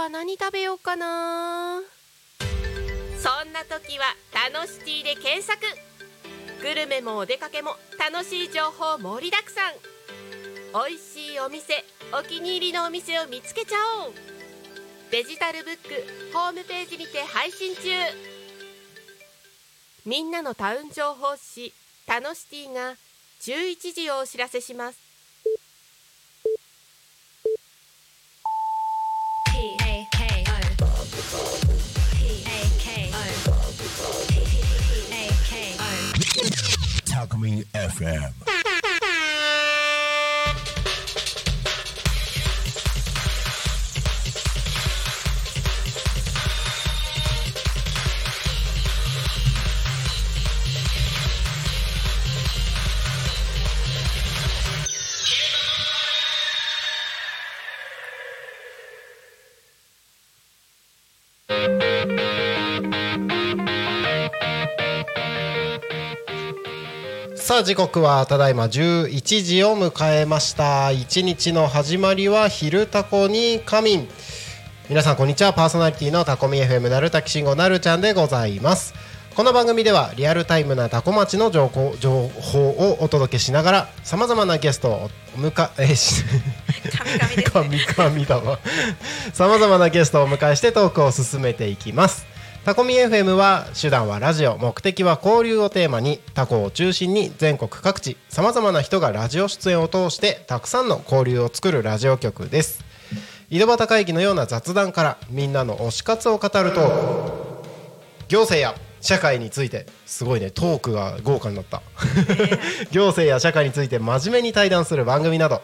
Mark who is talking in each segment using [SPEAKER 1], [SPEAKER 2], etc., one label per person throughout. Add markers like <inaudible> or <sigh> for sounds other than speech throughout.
[SPEAKER 1] は何食べようかな？そんな時は「タノシティ」で検索。グルメもお出かけも楽しい情報盛りだくさん。美味しいお店お気に入りのお店を見つけちゃおう。デジタルブックホームページにて配信中。みんなのタウン情報誌「タノシティ」が11時をお知らせします。
[SPEAKER 2] Farming FM.
[SPEAKER 3] あ時刻はただいま11時を迎えました。一日の始まりは昼タコに仮眠。皆さんこんにちは。パーソナリティのタコミ FM なるたきしんごなるちゃんでございます。この番組ではリアルタイムなタコ町の情報情報をお届けしながらさまざまなゲストを迎えし <laughs> 神々だわ。さまざまなゲストをお迎えしてトークを進めていきますタコミ FM は手段はラジオ目的は交流をテーマにタコを中心に全国各地さまざまな人がラジオ出演を通してたくさんの交流を作るラジオ局です。井戸端会議のような雑談からみんなの推し活を語ると行政や社会についてすごいねトークが豪華になった。<laughs> 行政や社会について真面目に対談する番組など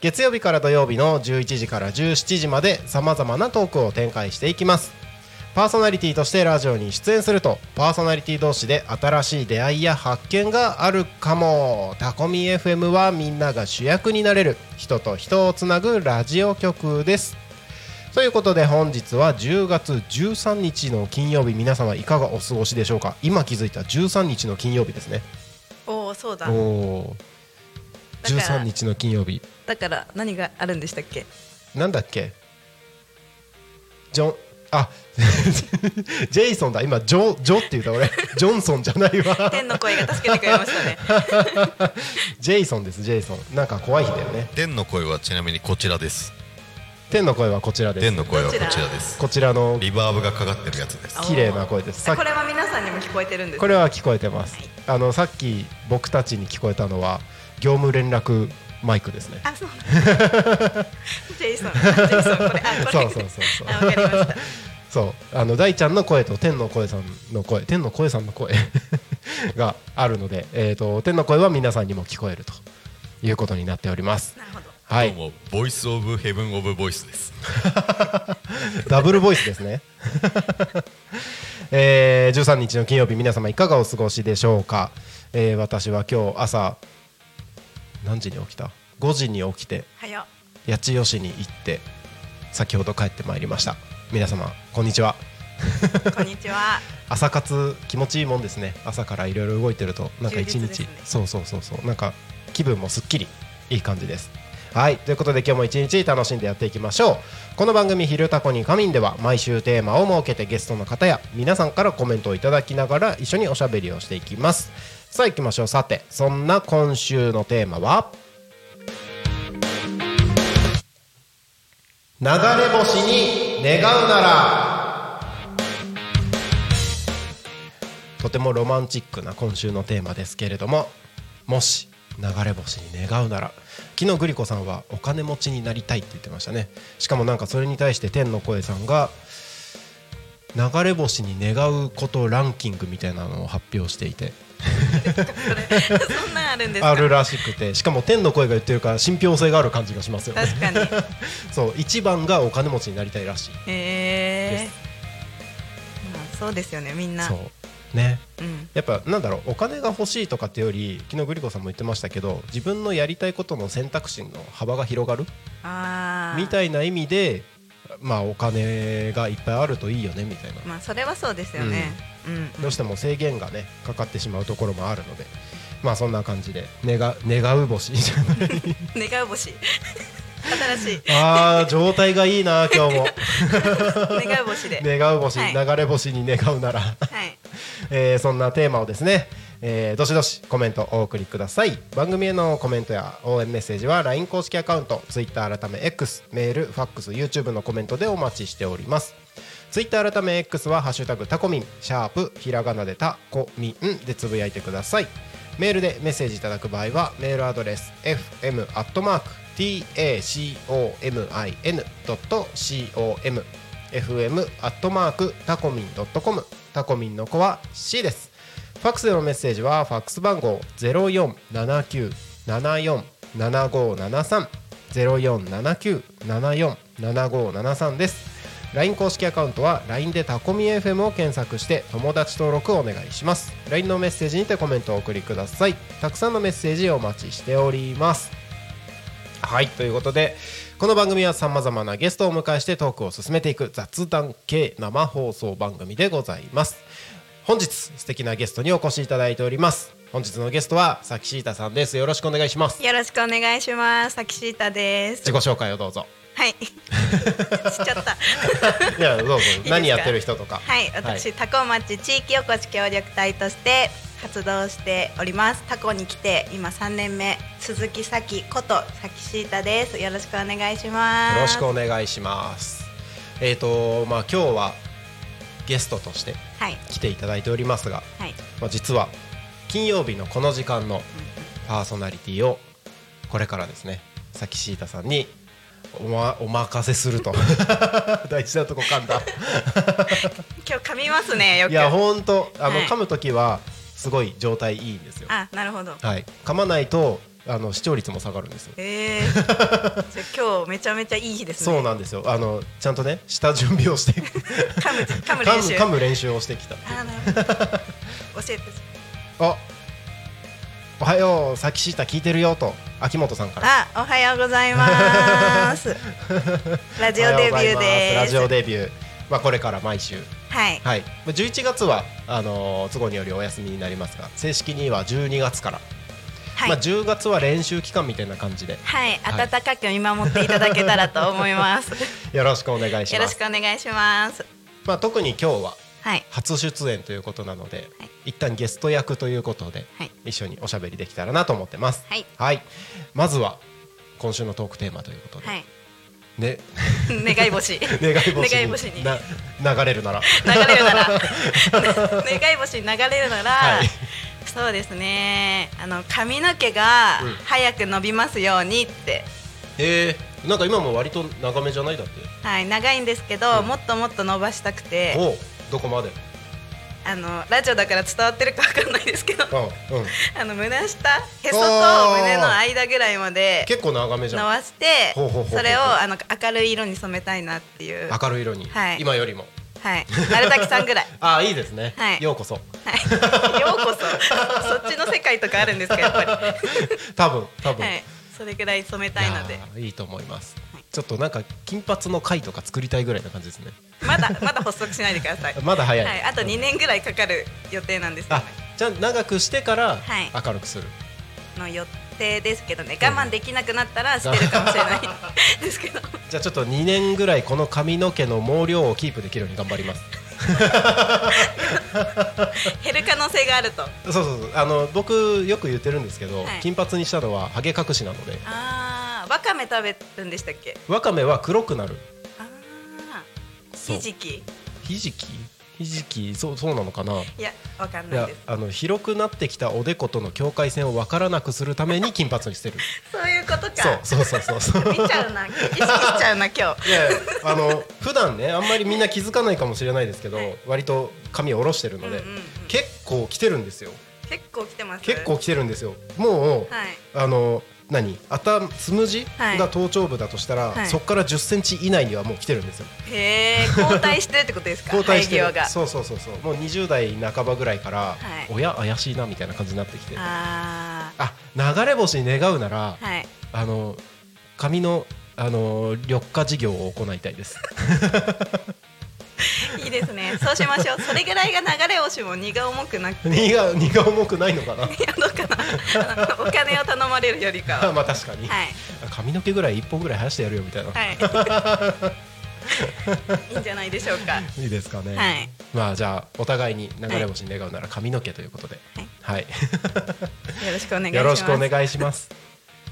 [SPEAKER 3] 月曜日から土曜日の11時から17時までさまざまなトークを展開していきますパーソナリティとしてラジオに出演するとパーソナリティ同士で新しい出会いや発見があるかも。タコミ FM はみんなが主役になれる人と人をつなぐラジオ局です。ということで本日は10月13日の金曜日皆様いかがお過ごしでしょうか？今気づいた13日の金曜日ですね。
[SPEAKER 4] おおそうだ。
[SPEAKER 3] おお
[SPEAKER 4] だから
[SPEAKER 3] 13日の金曜日。
[SPEAKER 4] だから何があるんでしたっけ？
[SPEAKER 3] なんだっけ？ジョンあ <laughs> ジェイソンだ。今ジョジョって言った俺。<laughs> ジョンソンじゃないわ。
[SPEAKER 4] 天の声が助けてくれましたね。<laughs>
[SPEAKER 3] ジェイソンですジェイソン。なんか怖い日だよね。
[SPEAKER 5] 天の声はちなみにこちらです。
[SPEAKER 3] 天の声はこちらです。
[SPEAKER 5] 天の声はこち
[SPEAKER 4] ら
[SPEAKER 5] らです。
[SPEAKER 3] こちらの
[SPEAKER 5] リバーブがかかってるやつです。
[SPEAKER 3] 綺麗な声です。
[SPEAKER 4] これは皆さんにも聞こえてるんです
[SPEAKER 3] これは聞こえてます。あのさっき僕たちに聞こえたのは業務連絡マイクですね。
[SPEAKER 4] あそうジェイソンジェイソンこれ。あこれ。
[SPEAKER 3] そうそうそうそう。
[SPEAKER 4] あわかりました
[SPEAKER 3] そう。あの大ちゃんの声と天の声さんの声天の声さんの声があるので、えー、と天の声は皆さんにも聞こえるということになっております。はい。
[SPEAKER 5] どうも Voice of Heaven of Voice です。<laughs>
[SPEAKER 3] ダブルボイスですね、<laughs> えー、13日の金曜日皆様いかがお過ごしでしょうか、えー私は今日朝何時に起きた？5時に起きて八千代市に行って先ほど帰ってまいりました皆様こんにちは。
[SPEAKER 4] こんにちは。<laughs>
[SPEAKER 3] 朝活気持ちいいもんですね。朝からいろいろ動いてるとなんか一日、
[SPEAKER 4] ね
[SPEAKER 3] そうそうそうそう。なんか気分もすっきりいい感じです。はい。ということで今日も一日楽しんでやっていきましょう。この番組「昼タコに仮眠」では毎週テーマを設けてゲストの方や皆さんからコメントをいただきながら一緒におしゃべりをしていきます。さあ行きましょう。さてそんな今週のテーマは？流れ星に願うなら。とてもロマンチックな今週のテーマですけれどももし流れ星に願うなら昨日グリコさんはお金持ちになりたいって言ってましたね。しかもなんかそれに対して天の声さんが流れ星に願うことランキングみたいなのを発表していて
[SPEAKER 4] そんなんあるんですか？
[SPEAKER 3] あるらしくてしかも天の声が言ってるから信憑性がある感じがしますよね。
[SPEAKER 4] 確かに。<laughs>
[SPEAKER 3] そう一番がお金持ちになりたいらしい。
[SPEAKER 4] へえ
[SPEAKER 3] です。
[SPEAKER 4] まあそうですよねみんな。
[SPEAKER 3] そう。ね。
[SPEAKER 4] うん。
[SPEAKER 3] やっぱなんだろうお金が欲しいとかってより昨日グリコさんも言ってましたけど自分のやりたいことの選択肢の幅が広がるみたいな意味でまあお金がいっぱいあるといいよねみたいな。
[SPEAKER 4] まあそれはそうですよね。うん
[SPEAKER 3] どうしても制限がねかかってしまうところもあるのでまあそんな感じで願願う星じゃない。<laughs>
[SPEAKER 4] 願う星。新しい。
[SPEAKER 3] あー状態がいいな今日も。<laughs>
[SPEAKER 4] 願う星で、
[SPEAKER 3] 願う星、
[SPEAKER 4] はい。
[SPEAKER 3] 流れ星に願うなら、
[SPEAKER 4] はい。<laughs>
[SPEAKER 3] えーそんなテーマをですね、えーどしどしコメントお送りください。番組へのコメントや応援メッセージは LINE 公式アカウント Twitter 改め X メールファックス YouTube のコメントでお待ちしておりますツイッター改め X は「ハッシュタグタコミン」シャープひらがなでタコミンでつぶやいてください。メールでメッセージいただく場合はメールアドレス fm.tacomin.com fm アットマークタコミンドットコムタコミンの子は C です。ファックスでのメッセージはファックス番号0479747573 0479747573です。LINE 公式アカウントは LINE でタコミ FM を検索して友達登録をお願いします。LINE のメッセージにてコメントをお送りください。たくさんのメッセージお待ちしております。はいということでこの番組はさまざまなゲストをお迎えしてトークを進めていく雑談系生放送番組でございます。本日素敵なゲストにお越しいただいております。本日のゲストはさきしーたさんです。よろしくお願いします。
[SPEAKER 4] よろしくお願いします。さきしーたです。
[SPEAKER 3] 自己紹介をどうぞ
[SPEAKER 4] はい。<laughs> しちゃった。
[SPEAKER 3] いやどうぞ何やってる人とか。
[SPEAKER 4] はい私、タコ町地域おこし協力隊として活動しております。タコに来て今3年目鈴木咲ことさきしーたです。よろしくお願いします。
[SPEAKER 3] よろしくお願いします。えっ、とまあ今日はゲストとして
[SPEAKER 4] はい。
[SPEAKER 3] 来ていただいておりますが、
[SPEAKER 4] はい。
[SPEAKER 3] まあ、実は金曜日のこの時間のパーソナリティをこれからですねさきしーたさんにお,、ま、お任せすると。<laughs> 大事なとこ噛んだ。
[SPEAKER 4] 今日噛みますね
[SPEAKER 3] いやほんとあの、
[SPEAKER 4] はい。
[SPEAKER 3] 噛む時はすごい状態いいんですよ。
[SPEAKER 4] あなるほど。
[SPEAKER 3] はい。噛まないとあの視聴率も下がるんですよ。
[SPEAKER 4] えー、<laughs> じゃあ今日めちゃめちゃいい日ですね。
[SPEAKER 3] そうなんですよ。あのちゃんとね下準備をして。
[SPEAKER 4] 噛む噛む
[SPEAKER 3] 噛
[SPEAKER 4] 練習。
[SPEAKER 3] む噛む練習をしてきた
[SPEAKER 4] あなるほど。教えて。<laughs>
[SPEAKER 3] あおはようさきし聞いてるよと秋元さんから。
[SPEAKER 4] あ <laughs> おはようございます。ラジオデビューです。
[SPEAKER 3] ます。ラジオデビュー。まあこれから毎週。
[SPEAKER 4] はい。
[SPEAKER 3] はい。まあ11月はあのー都合によりお休みになりますが正式には12月から、
[SPEAKER 4] はい、
[SPEAKER 3] まあ10月は練習期間みたいな感じで。
[SPEAKER 4] はい、
[SPEAKER 3] はい。
[SPEAKER 4] 温かく見守っていただけたらと思います。<laughs>
[SPEAKER 3] よろしくお願いし
[SPEAKER 4] よろし
[SPEAKER 3] ます
[SPEAKER 4] くお願いします。
[SPEAKER 3] まあ特に今日は
[SPEAKER 4] はい、
[SPEAKER 3] 初出演ということなので、
[SPEAKER 4] はい。
[SPEAKER 3] 一旦ゲスト役ということで、
[SPEAKER 4] はい。
[SPEAKER 3] 一緒におしゃべりできたらなと思ってます。
[SPEAKER 4] はい。
[SPEAKER 3] まずは今週のトークテーマということで、
[SPEAKER 4] はい、
[SPEAKER 3] ね。<laughs>
[SPEAKER 4] 願い星。<laughs>
[SPEAKER 3] 願い星
[SPEAKER 4] に。
[SPEAKER 3] 流れるなら。
[SPEAKER 4] 流れるなら。<laughs> 願い星に流れるなら、
[SPEAKER 3] はい。
[SPEAKER 4] そうですね。あの髪の毛が
[SPEAKER 3] うん。
[SPEAKER 4] 早く伸びますようにって、
[SPEAKER 3] え。ー、なんか今も割と長めじゃない？だって。
[SPEAKER 4] はい、長いんですけど、
[SPEAKER 3] うん。
[SPEAKER 4] もっともっと伸ばしたくて。
[SPEAKER 3] おどこまで？
[SPEAKER 4] あのラジオだから伝わってるかわかんないですけど。
[SPEAKER 3] うんうん。<laughs>
[SPEAKER 4] あの胸下へそ
[SPEAKER 3] お
[SPEAKER 4] と
[SPEAKER 3] ー
[SPEAKER 4] 胸の間ぐらいまで
[SPEAKER 3] 結構長めじ
[SPEAKER 4] 伸
[SPEAKER 3] ゃん。
[SPEAKER 4] ばしてそれをあの明るい色に染めたいなっていう。
[SPEAKER 3] 明るい色に、
[SPEAKER 4] はい。
[SPEAKER 3] 今よりも。
[SPEAKER 4] はい。丸滝さんぐらい。<laughs>
[SPEAKER 3] ああいいですね、
[SPEAKER 4] はい。
[SPEAKER 3] ようこそ。
[SPEAKER 4] はい。<laughs> ようこそ。そっちの世界とかあるんですかやっぱり。は
[SPEAKER 3] 多分多分、
[SPEAKER 4] い。それぐらい染めたいので。
[SPEAKER 3] いいと思います、
[SPEAKER 4] はい
[SPEAKER 3] ちょっとなんか金髪の回とか作りたいぐらいな感じですね。
[SPEAKER 4] まだまだ発足しないでください。<laughs>
[SPEAKER 3] まだ早い、
[SPEAKER 4] はいあと2年ぐらいかかる予定なんですよ
[SPEAKER 3] あ
[SPEAKER 4] ね。
[SPEAKER 3] じゃあ長くしてから
[SPEAKER 4] はい。
[SPEAKER 3] 明るくする、
[SPEAKER 4] の予定ですけどね。我慢できなくなったらしてるかもしれない。<laughs> ですけど。
[SPEAKER 3] じゃあちょっと2年ぐらいこの髪の毛の毛量をキープできるように頑張ります <laughs>
[SPEAKER 4] 減る可能性があると。
[SPEAKER 3] そうそうそう。あの僕よく言ってるんですけど、
[SPEAKER 4] はい。
[SPEAKER 3] 金髪にしたのはハゲ隠しなので。
[SPEAKER 4] あーわかめ食べるんでしたっけ？
[SPEAKER 3] わかめは黒くなる。
[SPEAKER 4] ああ
[SPEAKER 3] そう。
[SPEAKER 4] ひじき。
[SPEAKER 3] ひじき？ひじきそうそうなのかな？い
[SPEAKER 4] やわかんないです。
[SPEAKER 3] あの広くなってきたおでことの境界線を分からなくするために金髪にしてる。<laughs>
[SPEAKER 4] そういうことか。
[SPEAKER 3] そうそうそうそうそう。
[SPEAKER 4] 見ちゃうな。意識しちゃうな今日。
[SPEAKER 3] いやあの普段ねあんまりみんな気づかないかもしれないですけど、
[SPEAKER 4] はい。
[SPEAKER 3] 割と髪を下ろしてるので、
[SPEAKER 4] うんうんうん。
[SPEAKER 3] 結構来てるんですよ。
[SPEAKER 4] 結構来てます。
[SPEAKER 3] 結構来てるんですよ。もう、
[SPEAKER 4] はい。
[SPEAKER 3] あの何？頭つむじ？
[SPEAKER 4] はい。
[SPEAKER 3] が頭頂部だとしたら、
[SPEAKER 4] はい。
[SPEAKER 3] そこから1 0ンチ以内にはもう来てるんですよ。
[SPEAKER 4] へえ交代してるってことですか？<laughs>
[SPEAKER 3] 交代してそうそうそうそう。もう20代半ばぐらいから、
[SPEAKER 4] い。
[SPEAKER 3] 親怪しいなみたいな感じになってきて。あ
[SPEAKER 4] あ
[SPEAKER 3] 流れ星に願うなら、
[SPEAKER 4] ーはい。
[SPEAKER 3] あの髪のあの緑化事業を行いたいです <laughs> <laughs>
[SPEAKER 4] いいですね。そうしましょう。それぐらいが流れ星も荷が重くなくて。
[SPEAKER 3] 荷が荷が重くないのかな？<laughs>
[SPEAKER 4] いやどうかな。あ <laughs> のお金を頼まれるよりかは。
[SPEAKER 3] まあ確かに、
[SPEAKER 4] はい。
[SPEAKER 3] 髪の毛ぐらい一本ぐらい生やしてやるよみたいな、
[SPEAKER 4] はい。いいんじゃないでしょうか。
[SPEAKER 3] い、いですかね、
[SPEAKER 4] はい。
[SPEAKER 3] まあじゃあお互いに流れ星に願うなら髪の毛ということで。はい、
[SPEAKER 4] よろしくお願いします。
[SPEAKER 3] よろしくお願いします。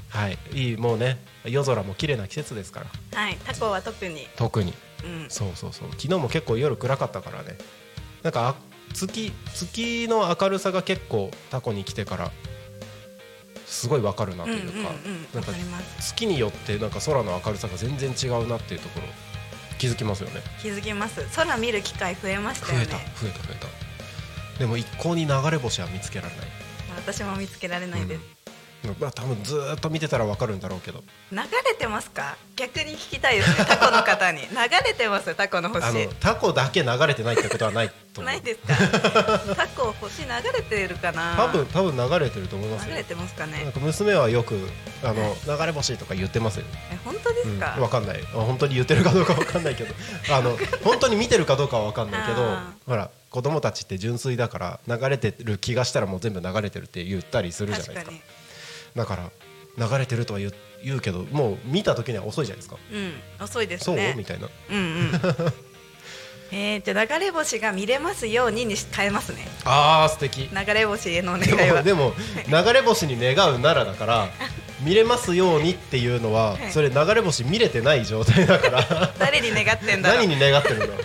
[SPEAKER 3] はい。いいもうね夜空も綺麗な季節ですから。
[SPEAKER 4] はい。タコは特に。
[SPEAKER 3] 特に
[SPEAKER 4] うん。
[SPEAKER 3] そうそうそう。昨日も結構夜暗かったからね。なんかあ月月の明るさが結構タコに来てからすごいわかるなというか、
[SPEAKER 4] うんうんうん。
[SPEAKER 3] なんか月によってなんか空の明るさが全然違うなっていうところ気づきますよね。
[SPEAKER 4] 気づきます。空見る機会増えましたよね。
[SPEAKER 3] 増えた増えた増えた。でも一向に流れ星は見つけられない、
[SPEAKER 4] 私も見つけられないです、
[SPEAKER 3] まあ多分ずーっと見てたらわかるんだろうけど。
[SPEAKER 4] 流れてますか？逆に聞きたいですね。タコの方に。<laughs> 流れてます？タコの星。
[SPEAKER 3] あのタコだけ流れてないってことはないと
[SPEAKER 4] ないですか？タコ星流れてるかな？
[SPEAKER 3] 多分多分流れてると思いますよ。
[SPEAKER 4] 流れてますか
[SPEAKER 3] なん
[SPEAKER 4] ね
[SPEAKER 3] か娘はよくあの流れ星とか言ってますよ。
[SPEAKER 4] え本当です
[SPEAKER 3] うん、
[SPEAKER 4] か、
[SPEAKER 3] わかんない。あ本当に言ってるかどうかわかんないけど、<laughs> あの本当に見てるかどうかはわかんないけど
[SPEAKER 4] あ、
[SPEAKER 3] ほら子供たちって純粋だから流れてる気がしたらもう全部流れてるって言ったりするじゃないですか。だから流れてるとは言うけど、もう見た時には遅いじゃないですか。
[SPEAKER 4] うん遅いです
[SPEAKER 3] そう？
[SPEAKER 4] ね
[SPEAKER 3] みたいな。
[SPEAKER 4] うんうん。<laughs> えー、じゃあ流れ星が見れますようにに変えますね。
[SPEAKER 3] ああ素敵。
[SPEAKER 4] 流れ星への願いは。
[SPEAKER 3] もでも流れ星に願うならだから <laughs> 見れますようにっていうのは
[SPEAKER 4] はい。
[SPEAKER 3] それ流れ星見れてない状態だから。<laughs>
[SPEAKER 4] 誰に願ってんだろう。
[SPEAKER 3] 何に願ってるんだろう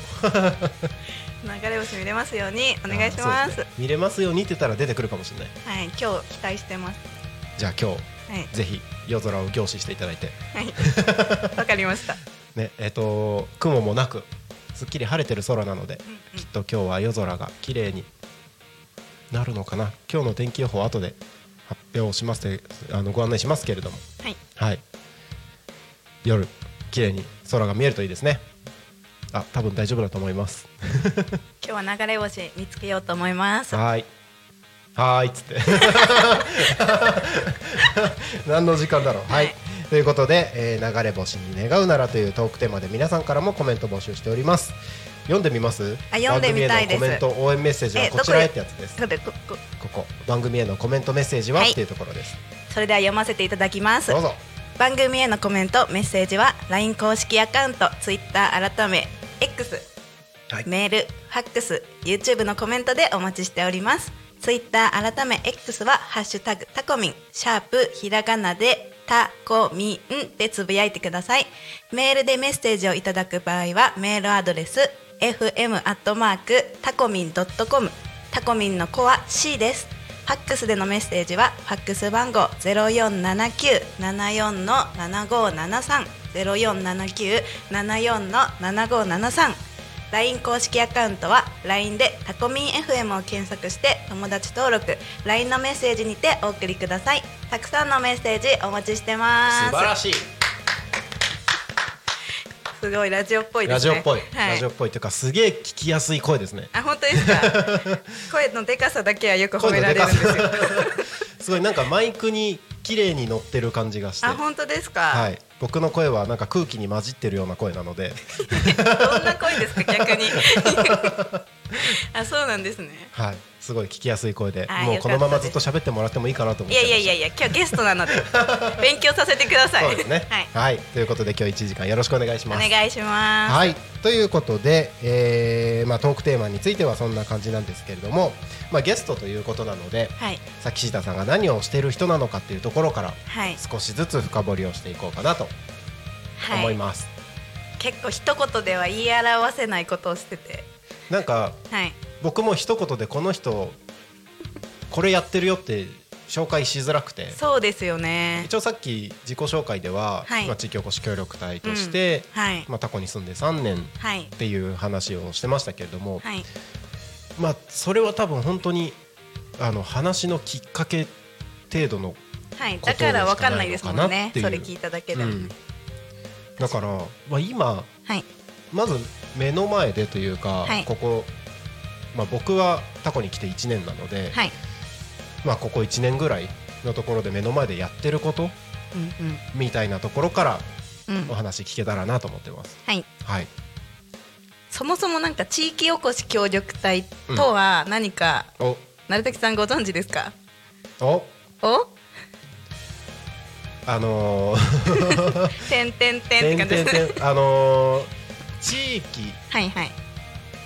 [SPEAKER 4] 流れ星見れますようにお願いします
[SPEAKER 3] ね。見れますようにって言ったら出てくるかもしれない。
[SPEAKER 4] はい今日期待してます
[SPEAKER 3] じゃあ今
[SPEAKER 4] はい。
[SPEAKER 3] 日ぜひ夜空を凝視していただいて。
[SPEAKER 4] はい。わかりました。<laughs>
[SPEAKER 3] ねえっ、と雲もなくすっきり晴れてる空なので、
[SPEAKER 4] うん
[SPEAKER 3] きっと今日は夜空が綺麗になるのかな。今日の天気予報後で発表します。であのご案内しますけれども。
[SPEAKER 4] はい。
[SPEAKER 3] はい。夜綺麗に空が見えるといいですね。あ多分大丈夫だと思います。<laughs>
[SPEAKER 4] 今日は流れ星見つけようと思います。
[SPEAKER 3] はーい。はーいっつって。<laughs> 何の時間だろう？はい。
[SPEAKER 4] はい。
[SPEAKER 3] ということで、えー流れ星に願うならというトークテーマで皆さんからもコメント募集しております。読んでみます？
[SPEAKER 4] あ読んでみたいです。
[SPEAKER 3] コメント応援メッセージは
[SPEAKER 4] え
[SPEAKER 3] こちらへ？ってやつです。
[SPEAKER 4] ここ
[SPEAKER 3] 番組へのコメントメッセージは、
[SPEAKER 4] はい。
[SPEAKER 3] っていうところです。
[SPEAKER 4] それでは読ませていただきます。
[SPEAKER 3] どうぞ。
[SPEAKER 4] 番組へのコメントメッセージは LINE 公式アカウント Twitter 改め X
[SPEAKER 3] はい。
[SPEAKER 4] メール、ファックス、YouTube のコメントでお待ちしております。Twitter 改め X はハッシュタグタコミン、シャープひらがなでタコミンでつぶやいてください。メールでメッセージをいただく場合はメールアドレス fm アットマークタコミンドットコムタコミンの子は C です。ファックスでのメッセージはファックス番号ゼロ四七九七四の七五七三ゼロ四七九七四の七五七三 LINE 公式アカウントは LINE でタコミン FM を検索して友達登録 LINE のメッセージにてお送りください。たくさんのメッセージお待ちしてます。
[SPEAKER 3] 素晴らしい。
[SPEAKER 4] すごいラジオっぽいですね。
[SPEAKER 3] ラジオっぽい、
[SPEAKER 4] はい、
[SPEAKER 3] ラジオっぽいというかすげえ聞きやすい声ですね。
[SPEAKER 4] あ本当ですか？<laughs> 声のでかさだけはよく褒められるんですよ。<laughs>
[SPEAKER 3] すごいなんかマイクに綺麗に乗ってる感じがして。
[SPEAKER 4] あ本当ですか、
[SPEAKER 3] はい、僕の声はなんか空気に混じってるような声なので、<laughs>
[SPEAKER 4] どんな声ですか逆に。<laughs> あそうなんですね。
[SPEAKER 3] はい、すごい聞きやすい声で
[SPEAKER 4] あ
[SPEAKER 3] もうこのままずっと喋ってもらってもいいかなと思っ
[SPEAKER 4] い
[SPEAKER 3] て
[SPEAKER 4] やいやいやいや今日ゲストなので <laughs> 勉強させてください。
[SPEAKER 3] そうですね。
[SPEAKER 4] はい、
[SPEAKER 3] ということで今日1時間よろしくお願いし
[SPEAKER 4] お
[SPEAKER 3] ます。
[SPEAKER 4] 願いします。
[SPEAKER 3] はい。ということで、えーまあ、トークテーマについてはそんな感じなんですけれども、まあ、ゲストということなので
[SPEAKER 4] はい。
[SPEAKER 3] さっきシータさんが何をしている人なのかっていうところから
[SPEAKER 4] はい。
[SPEAKER 3] 少しずつ深掘りをしていこうかなと思います、
[SPEAKER 4] 結構一言では言い表せないことをしてて。
[SPEAKER 3] なんか
[SPEAKER 4] はい
[SPEAKER 3] 僕も一言でこの人これやってるよって紹介しづらくて。
[SPEAKER 4] そうですよね。
[SPEAKER 3] 一応さっき自己紹介では、
[SPEAKER 4] はい。
[SPEAKER 3] まあ、地域おこし協力隊として、
[SPEAKER 4] はい。
[SPEAKER 3] まあ、タコに住んで3年っ
[SPEAKER 4] はい。
[SPEAKER 3] ていう話をしてましたけれども、
[SPEAKER 4] はい。
[SPEAKER 3] まあ、それは多分本当にあの話のきっかけ程度の、
[SPEAKER 4] はい。
[SPEAKER 3] ことでしか
[SPEAKER 4] だからわかんないですもん
[SPEAKER 3] ないのかなっていう
[SPEAKER 4] ね。それ聞いただけでも、
[SPEAKER 3] うん。だから、まあ、今
[SPEAKER 4] はい。
[SPEAKER 3] まず目の前でというか、
[SPEAKER 4] はい。
[SPEAKER 3] ここ、まあ、僕はタコに来て1年なので、
[SPEAKER 4] はい。
[SPEAKER 3] まあ、ここ1年ぐらいのところで目の前でやってること
[SPEAKER 4] うん
[SPEAKER 3] みたいなところから
[SPEAKER 4] うん。うん
[SPEAKER 3] お話聞けたらなと思ってます。
[SPEAKER 4] はい。
[SPEAKER 3] はい、
[SPEAKER 4] そもそもなんか地域おこし協力隊とは何か、
[SPEAKER 3] お。
[SPEAKER 4] 成滝さんご存知ですか？
[SPEAKER 3] お。
[SPEAKER 4] お？
[SPEAKER 3] あのー、<laughs>
[SPEAKER 4] てんてんてんって感じです
[SPEAKER 3] てんてん。あのー地域
[SPEAKER 4] はいはい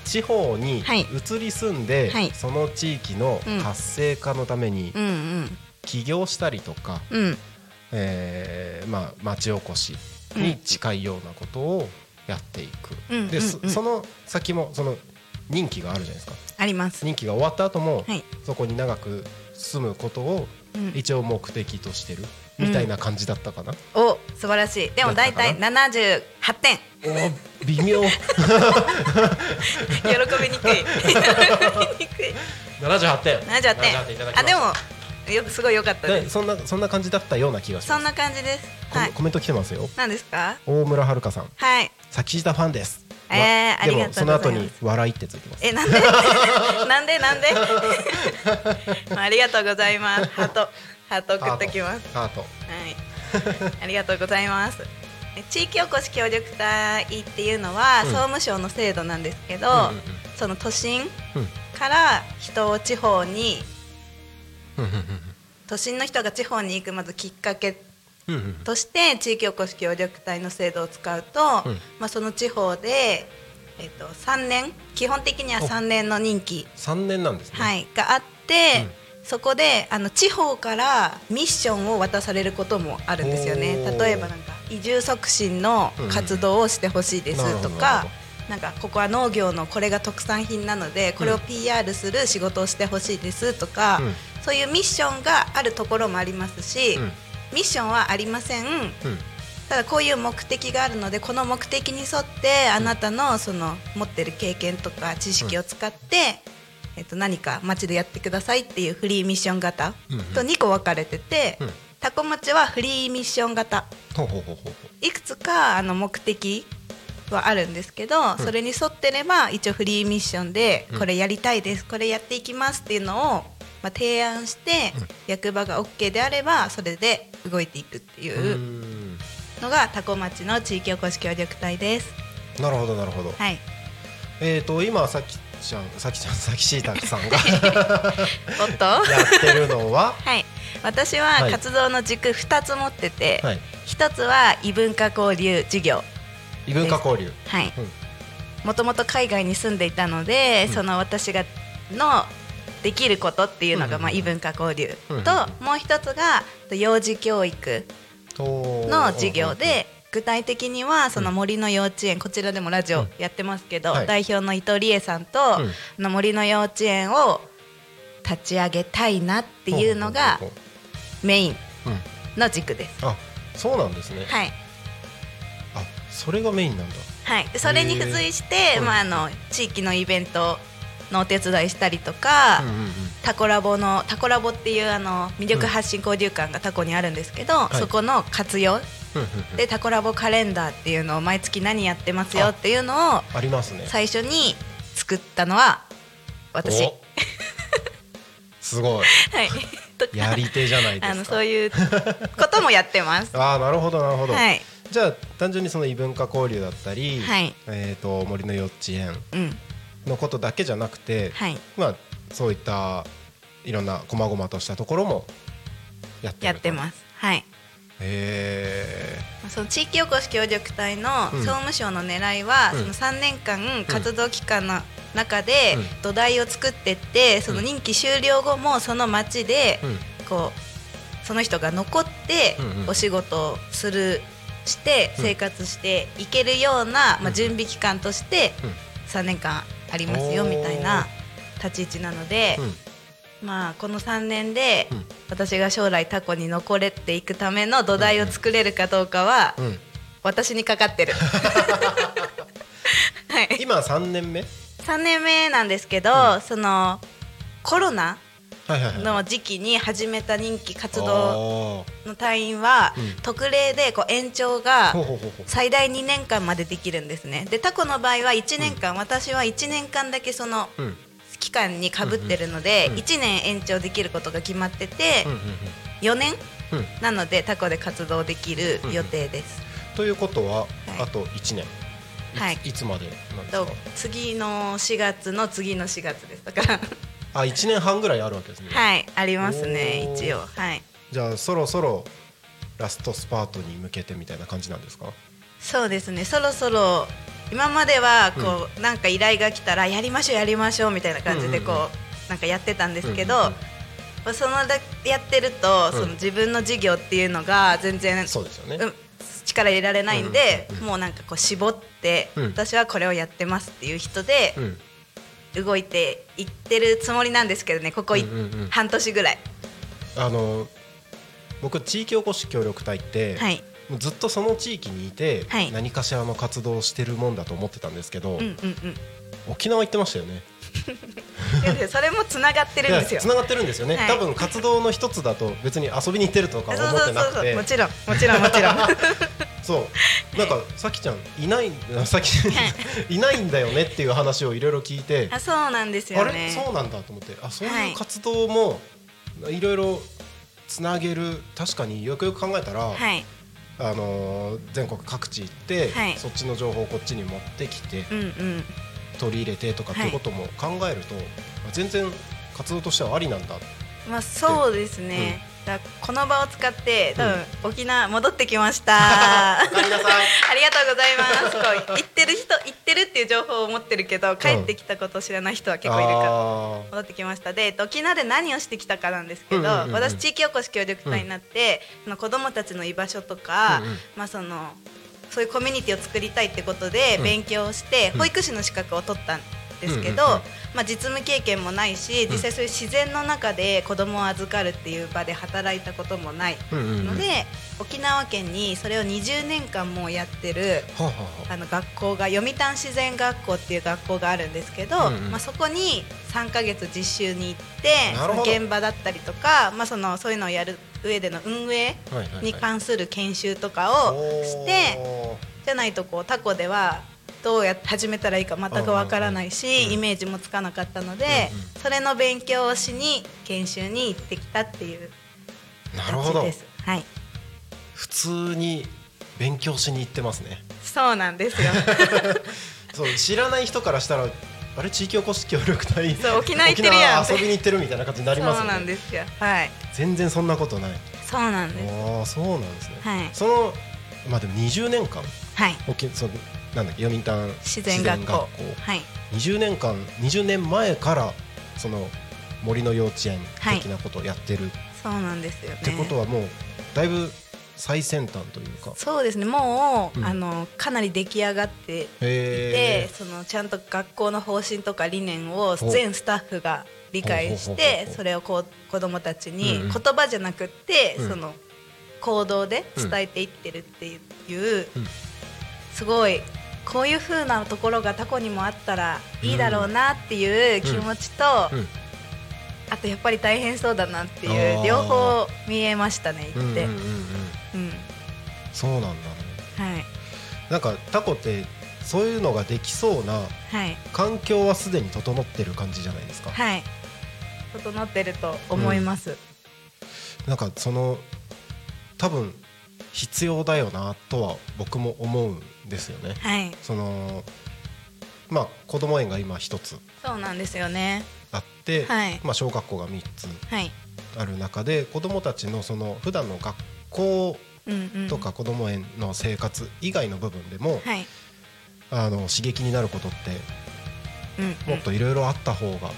[SPEAKER 3] 地方に
[SPEAKER 4] はい。
[SPEAKER 3] 移り住んで、
[SPEAKER 4] はい。
[SPEAKER 3] その地域の活性化のために起業したりとか、
[SPEAKER 4] うん。
[SPEAKER 3] えーまあ、町おこしに近いようなことをやっていく、
[SPEAKER 4] うん。
[SPEAKER 3] で、そ
[SPEAKER 4] うんうん。
[SPEAKER 3] その先もその任期があるじゃないですか。
[SPEAKER 4] あります。
[SPEAKER 3] 任期が終わった後も、
[SPEAKER 4] はい。
[SPEAKER 3] そこに長く住むことを
[SPEAKER 4] うん。
[SPEAKER 3] 一応目的としてるみたいな感じだったかな、
[SPEAKER 4] お素晴らしい。でも大体78点
[SPEAKER 3] お微妙。<laughs>
[SPEAKER 4] 喜びにくい。喜びにくい
[SPEAKER 3] 78点。
[SPEAKER 4] 78点
[SPEAKER 3] 78いただきます。
[SPEAKER 4] あでもよくすごい良かったで
[SPEAKER 3] ですそんなそんな感じだったような気がします。
[SPEAKER 4] そんな感じです。はい。
[SPEAKER 3] コメント来てますよ。
[SPEAKER 4] 何ですか？
[SPEAKER 3] 大村遥さん。
[SPEAKER 4] はい。
[SPEAKER 3] 先下ファンです。
[SPEAKER 4] えー
[SPEAKER 3] わ
[SPEAKER 4] ありがとうございます。
[SPEAKER 3] でもその後に笑いってついてます。
[SPEAKER 4] え <laughs> なんで？なんで？なんで？まあありがとうございます。ハート。ハート送ってきます。
[SPEAKER 3] ハート。
[SPEAKER 4] はい。ありがとうございます。え地域おこし協力隊っていうのは、
[SPEAKER 3] うん。
[SPEAKER 4] 総務省の制度なんですけど、
[SPEAKER 3] うんうん
[SPEAKER 4] その都心
[SPEAKER 3] うん。
[SPEAKER 4] から人を地方に
[SPEAKER 3] うんうん
[SPEAKER 4] 都心の人が地方に行くまずきっかけとして地域おこし協力隊の制度を使うと、
[SPEAKER 3] うん。
[SPEAKER 4] まあ、その地方で、えっと3年基本的には3年の任期、
[SPEAKER 3] 三年なんですね。
[SPEAKER 4] はい、があって、
[SPEAKER 3] うん。
[SPEAKER 4] そこであの地方からミッションを渡されることもあるんですよね。例えばなんか移住促進の活動をしてほしいですとか
[SPEAKER 3] なるほ、
[SPEAKER 4] なんかここは農業のこれが特産品なのでこれを
[SPEAKER 3] うん
[SPEAKER 4] PR する仕事をしてほしいですとか、
[SPEAKER 3] うん。
[SPEAKER 4] そういうミッションがあるところもありますし、
[SPEAKER 3] うん。
[SPEAKER 4] ミッションはありません。
[SPEAKER 3] うん。
[SPEAKER 4] ただこういう目的があるのでこの目的に沿ってあなたのその持ってる経験とか知識を使って、えっと、何か街でやってくださいっていうフリーミッション型
[SPEAKER 3] うんうん。
[SPEAKER 4] と2個分かれてて、
[SPEAKER 3] うん
[SPEAKER 4] タコ町はフリーミッション型。
[SPEAKER 3] ほうほうほうほうほ
[SPEAKER 4] いくつかあの目的はあるんですけど、それに沿ってれば一応フリーミッションで
[SPEAKER 3] うん。
[SPEAKER 4] これやりたいですこれやっていきますっていうのを、まあ、提案して、
[SPEAKER 3] うん。
[SPEAKER 4] 役場が OK であればそれで動いていくっていう
[SPEAKER 3] うーん。
[SPEAKER 4] のがタコ町の地域おこし協力隊です。
[SPEAKER 3] なるほどなるほど。
[SPEAKER 4] はい。
[SPEAKER 3] えっと今さきちゃんさきちゃんさきしいたけさんが <laughs>
[SPEAKER 4] おっと？
[SPEAKER 3] やってるのは？
[SPEAKER 4] はい。私
[SPEAKER 3] は
[SPEAKER 4] はい活動の軸2つ持ってて、
[SPEAKER 3] はい
[SPEAKER 4] 1つは異文化交流事業。
[SPEAKER 3] 異文化交流
[SPEAKER 4] はい
[SPEAKER 3] うん。
[SPEAKER 4] もともと海外に住んでいたので、
[SPEAKER 3] うん
[SPEAKER 4] その私がのできることっていうのが、
[SPEAKER 3] うん
[SPEAKER 4] まあ異文化交流と、
[SPEAKER 3] うん
[SPEAKER 4] もう一つが幼児教育
[SPEAKER 3] と
[SPEAKER 4] の授業で。具体的にはその森の幼稚園、こちらでもラジオやってますけど、
[SPEAKER 3] はい。
[SPEAKER 4] 代表の伊藤理恵さんと、の森の幼稚園を立ち上げたいなっていうのがメインの軸です。
[SPEAKER 3] うんあそうなんですね。
[SPEAKER 4] はい、
[SPEAKER 3] あそれがメインなんだ。
[SPEAKER 4] はい、でそれに付随して、
[SPEAKER 3] うん
[SPEAKER 4] まあ、あの地域のイベントのお手伝いしたりとか、タコラボのタコラボっていうあの魅力発信交流館がタコにあるんですけど、
[SPEAKER 3] い。
[SPEAKER 4] そこの活用でタコラボカレンダーっていうのを毎月何やってますよっていうのを
[SPEAKER 3] ありますね。
[SPEAKER 4] 最初に作ったのは私。
[SPEAKER 3] すごい。<laughs>
[SPEAKER 4] い、と <laughs> か
[SPEAKER 3] やり手じゃないですか。
[SPEAKER 4] あのそういうこともやってます。<laughs>
[SPEAKER 3] ああなるほどなるほど、
[SPEAKER 4] はい、
[SPEAKER 3] じゃあ単純にその異文化交流だったり、
[SPEAKER 4] はい。
[SPEAKER 3] えー、と森の幼稚園
[SPEAKER 4] うん、
[SPEAKER 3] のことだけじゃなくて、
[SPEAKER 4] はい、
[SPEAKER 3] まあ、そういったいろんな細々としたところもやってると。
[SPEAKER 4] やってます。はい。
[SPEAKER 3] へ
[SPEAKER 4] その地域おこし協力隊の
[SPEAKER 3] うん。
[SPEAKER 4] 総務省の狙いは、
[SPEAKER 3] うん。
[SPEAKER 4] その3年間活動期間の中で
[SPEAKER 3] うん。
[SPEAKER 4] 土台を作ってって、その任期終了後もその町で
[SPEAKER 3] え、うん。
[SPEAKER 4] こうその人が残って
[SPEAKER 3] うんうん。
[SPEAKER 4] お仕事をするして
[SPEAKER 3] うん。
[SPEAKER 4] 生活していけるような、まあ、
[SPEAKER 3] うん
[SPEAKER 4] 準備期間として
[SPEAKER 3] うん。
[SPEAKER 4] 3年間ありますよみたいな立ち位置なので、
[SPEAKER 3] うん
[SPEAKER 4] まあこの3年で
[SPEAKER 3] うん。
[SPEAKER 4] 私が将来タコに残れていくための土台を作れるかどうかは
[SPEAKER 3] うん。
[SPEAKER 4] 私にかかってる。<laughs> はい、
[SPEAKER 3] 今3年目
[SPEAKER 4] ？3年目なんですけど、
[SPEAKER 3] うん。
[SPEAKER 4] そのコロナの時期に始めた任期活動
[SPEAKER 3] 動
[SPEAKER 4] の隊員は、
[SPEAKER 3] うん。
[SPEAKER 4] 特例でこう延長が最大2年間までできるんですね。でタコの場合は1年間、私は1年間だけその
[SPEAKER 3] うん
[SPEAKER 4] 期間にかぶってるので、
[SPEAKER 3] うんうん
[SPEAKER 4] 1年延長できることが決まってて、
[SPEAKER 3] うんうん
[SPEAKER 4] 4年？なのでタコで活動できる予定です、
[SPEAKER 3] ということは、
[SPEAKER 4] はい。
[SPEAKER 3] あと1年。いつ,、
[SPEAKER 4] はい。
[SPEAKER 3] いつまでなんです
[SPEAKER 4] 次の4月の次の4月です。だから。
[SPEAKER 3] あ1年半ぐらいあるわけですね、
[SPEAKER 4] はいありますね一応。はい。
[SPEAKER 3] じゃあそろそろラストスパートに向けてみたいな感じなんですか？
[SPEAKER 4] そうですねそろそろ今まではこう、なんか依頼が来たらやりましょうやりましょうみたいな感じでこう,、
[SPEAKER 3] うんうん
[SPEAKER 4] なんかやってたんですけど、
[SPEAKER 3] うんうん
[SPEAKER 4] そのだやってると、
[SPEAKER 3] うん
[SPEAKER 4] その自分の事業っていうのが全然
[SPEAKER 3] そうですよね、
[SPEAKER 4] うん力入れられないんで、
[SPEAKER 3] うんうんうん。
[SPEAKER 4] もうなんかこう絞って、
[SPEAKER 3] うん。
[SPEAKER 4] 私はこれをやってますっていう人で
[SPEAKER 3] うん。
[SPEAKER 4] 動いていってるつもりなんですけどねここい、
[SPEAKER 3] うんうんうん。
[SPEAKER 4] 半年ぐらい。
[SPEAKER 3] あの僕地域おこし協力隊って、
[SPEAKER 4] はい
[SPEAKER 3] ずっとその地域にいて、
[SPEAKER 4] はい。
[SPEAKER 3] 何かしらの活動をしてるもんだと思ってたんですけど、
[SPEAKER 4] うんうんうん。
[SPEAKER 3] 沖縄行ってましたよね。<laughs>
[SPEAKER 4] それもつながってるんですよ。
[SPEAKER 3] つながってるんですよね、
[SPEAKER 4] はい。
[SPEAKER 3] 多分活動の一つだと別に遊びに行ってるとか思ってなくて。
[SPEAKER 4] もちろんもちろんもちろん。<laughs>
[SPEAKER 3] そう。なんかさきちゃんいない <laughs> さきい。ないんだよねっていう話をいろいろ聞いて
[SPEAKER 4] あそうなんです
[SPEAKER 3] あれ？
[SPEAKER 4] よね。
[SPEAKER 3] そうなんだと思って。あそう
[SPEAKER 4] はいいう
[SPEAKER 3] 活動もいろいろつなげる確かによくよく考えたら、
[SPEAKER 4] はい。
[SPEAKER 3] あのー全国各地行って、
[SPEAKER 4] はい
[SPEAKER 3] そっちの情報をこっちに持ってきて
[SPEAKER 4] うんうん。
[SPEAKER 3] 取り入れてとかっていうことも考えると、全然活動としてはありなんだ
[SPEAKER 4] まあそうですね。この場を使って多分、沖縄戻ってきました。<laughs> <laughs> あ
[SPEAKER 3] り
[SPEAKER 4] がとうございます。こう行ってる人行ってるっていう情報を持ってるけど帰ってきたことを知らない人は結構いるから。
[SPEAKER 3] あ
[SPEAKER 4] 戻ってきました。で、えっと沖縄で何をしてきたかなんですけど、
[SPEAKER 3] うんうんうんうん。
[SPEAKER 4] 私地域おこし協力隊になって、その子どもたちの居場所とか、
[SPEAKER 3] うんうん。
[SPEAKER 4] まあそのそういうコミュニティを作りたいってことで
[SPEAKER 3] うん。
[SPEAKER 4] 勉強して、
[SPEAKER 3] うん。
[SPEAKER 4] 保育士の資格を取ったんですけど、
[SPEAKER 3] うんうんうん。
[SPEAKER 4] まあ、実務経験もないし実際そういう自然の中で子供を預かるっていう場で働いたこともない
[SPEAKER 3] ーうんうんうん
[SPEAKER 4] ので、沖縄県にそれを20年間もうやってる
[SPEAKER 3] はあ
[SPEAKER 4] の学校が読谷自然学校っていう学校があるんですけど、
[SPEAKER 3] うんうん
[SPEAKER 4] まあ、そこに3ヶ月実習に行って現場だったりとか、まあ、そのそういうのをやる上での運営に関する研修とかをして、
[SPEAKER 3] お
[SPEAKER 4] じゃないとこうタコではどうやって始めたらいいか全くわからないし、
[SPEAKER 3] うん
[SPEAKER 4] イメージもつかなかったので、それの勉強をしに研修に行ってきたっていう
[SPEAKER 3] ーなるほど。
[SPEAKER 4] 形です。はい。
[SPEAKER 3] 普通に勉強しに行ってますね。
[SPEAKER 4] そうなんですよ。<laughs>
[SPEAKER 3] そう知らない人からしたらあれ？地域おこし協力隊？
[SPEAKER 4] そう沖縄行ってるやん
[SPEAKER 3] 遊びに行ってるみたいな感じになります
[SPEAKER 4] そう
[SPEAKER 3] よね
[SPEAKER 4] なんですよ。はい。
[SPEAKER 3] 全然そんなことない。
[SPEAKER 4] そうなんです。
[SPEAKER 3] ああそうなんですね、
[SPEAKER 4] はい。
[SPEAKER 3] そのまあでも20年間？
[SPEAKER 4] はい。
[SPEAKER 3] 沖そのなんだっけ読谷
[SPEAKER 4] 自然学校。
[SPEAKER 3] 自
[SPEAKER 4] はい。
[SPEAKER 3] 20年間20年前からその森の幼稚園
[SPEAKER 4] はい。
[SPEAKER 3] 的なことをやってる、
[SPEAKER 4] そうなんですよね。
[SPEAKER 3] ってことはもうだいぶ最先端というか。
[SPEAKER 4] そうですね。もう、
[SPEAKER 3] うん。
[SPEAKER 4] あのかなり出来上がっていて
[SPEAKER 3] へ
[SPEAKER 4] そのちゃんと学校の方針とか理念を全スタッフが理解してそれをこう子どもたちに言葉じゃなくって、
[SPEAKER 3] うん。
[SPEAKER 4] その行動で伝えていってるっていう、
[SPEAKER 3] うん。
[SPEAKER 4] すごいこういう風なところがタコにもあったらいいだろうなっていう気持ちと、
[SPEAKER 3] うん。
[SPEAKER 4] あとやっぱり大変そうだなっていう両方見えましたね言って。
[SPEAKER 3] うんうんうんうん。
[SPEAKER 4] うん。
[SPEAKER 3] そうなんだね。
[SPEAKER 4] はい。
[SPEAKER 3] なんかタコってそういうのができそうな
[SPEAKER 4] はい。
[SPEAKER 3] 環境はすでに整ってる感じじゃないですか、
[SPEAKER 4] はい。整ってると思います、
[SPEAKER 3] なんかその多分必要だよなとは僕も思うんですよね。
[SPEAKER 4] はい。
[SPEAKER 3] そのまあ子ども園が今一つ
[SPEAKER 4] そうなんですよね。
[SPEAKER 3] あって、
[SPEAKER 4] はい。
[SPEAKER 3] まあ、小学校が3つ
[SPEAKER 4] はい。
[SPEAKER 3] ある中で子どもたちのその普段の学校
[SPEAKER 4] うんうん。
[SPEAKER 3] とか子ども園の生活以外の部分でも、
[SPEAKER 4] はい。
[SPEAKER 3] あの刺激になることって
[SPEAKER 4] うんうん。
[SPEAKER 3] もっといろいろあった方が、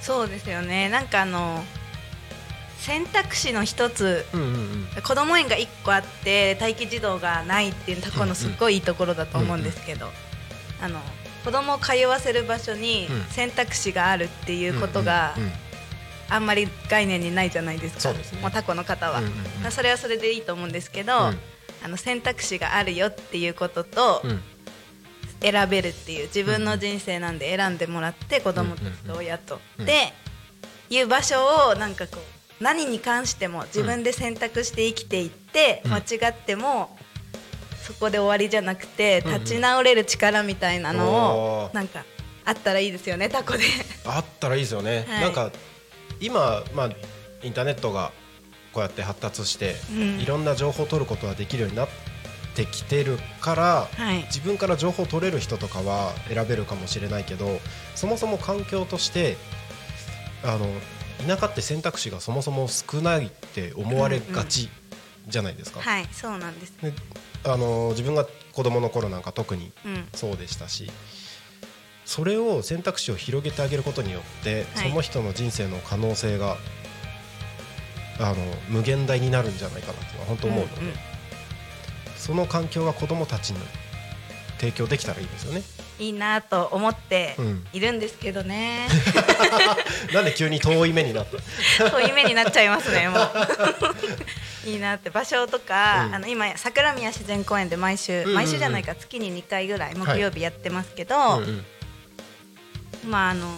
[SPEAKER 4] そうですよね。なんかあの選択肢の一つ
[SPEAKER 3] うんうんうん。
[SPEAKER 4] 子ども園が1個あって待機児童がないっていうところのすっごいいいところだと思うんですけど、あの子供を通わせる場所に
[SPEAKER 3] うん。
[SPEAKER 4] 選択肢があるっていうことが
[SPEAKER 3] うんうん
[SPEAKER 4] あんまり概念にないじゃないですか
[SPEAKER 3] ね。
[SPEAKER 4] もうタコの方は、
[SPEAKER 3] うんうんうん。
[SPEAKER 4] まあそれはそれでいいと思うんですけど、
[SPEAKER 3] うん。
[SPEAKER 4] あの選択肢があるよっていうことと、
[SPEAKER 3] うん。
[SPEAKER 4] 選べるっていう自分の人生なんで選んでもらって子供たちと親と、
[SPEAKER 3] うん。
[SPEAKER 4] でいう場所をなんかこう何に関しても自分で選択して生きていって、
[SPEAKER 3] うん。
[SPEAKER 4] 間違ってもそこで終わりじゃなくて立ち直れる力みたいなのをなんかあったらいいですよねタコで。
[SPEAKER 3] あったらいいですよね、
[SPEAKER 4] はい。
[SPEAKER 3] なんか今、まあ、インターネットがこうやって発達して、
[SPEAKER 4] うん。
[SPEAKER 3] いろんな情報を取ることができるようになってきてるから、
[SPEAKER 4] はい。
[SPEAKER 3] 自分から情報を取れる人とかは選べるかもしれないけどそもそも環境としてあの田舎って選択肢がそもそも少ないって思われがちじゃないですか、
[SPEAKER 4] はいそうなんです。
[SPEAKER 3] であの自分が子供の頃なんか特に
[SPEAKER 4] うん。
[SPEAKER 3] そうでしたしそれを選択肢を広げてあげることによって、
[SPEAKER 4] はい。
[SPEAKER 3] その人の人生の可能性があの無限大になるんじゃないかなとは本当思うので、
[SPEAKER 4] うんうん。
[SPEAKER 3] その環境が子供たちに提供できたらいいですよね。
[SPEAKER 4] いいなと思って
[SPEAKER 3] うん。
[SPEAKER 4] いるんですけどね、<laughs>
[SPEAKER 3] なんで急に遠い目になった？
[SPEAKER 4] そういう目になっちゃいますねもう。<laughs> いいなって場所とか、
[SPEAKER 3] うん。
[SPEAKER 4] あの今桜宮自然公園で毎週、
[SPEAKER 3] んうんうん。
[SPEAKER 4] 毎週じゃないか月に2回ぐらい木曜日やってますけど、
[SPEAKER 3] うんうん。
[SPEAKER 4] まああの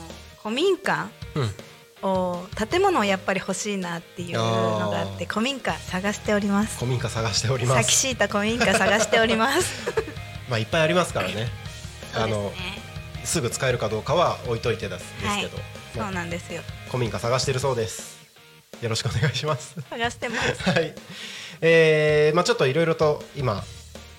[SPEAKER 4] 古民家
[SPEAKER 3] うん。
[SPEAKER 4] を建物をやっぱり欲しいなっていうのがあって古民家探しております。
[SPEAKER 3] 古民家探しております。
[SPEAKER 4] 咲き敷いた古民家探しております。<laughs>
[SPEAKER 3] まあいっぱいありますからね。あの
[SPEAKER 4] す
[SPEAKER 3] ぐ使えるかどうかは置いといてですけど、
[SPEAKER 4] そ
[SPEAKER 3] あ
[SPEAKER 4] うなんですよ。
[SPEAKER 3] 古民家探してるそうです。よろしくお願いします。
[SPEAKER 4] 探してます
[SPEAKER 3] はい。えー、まあちょっといろいろと今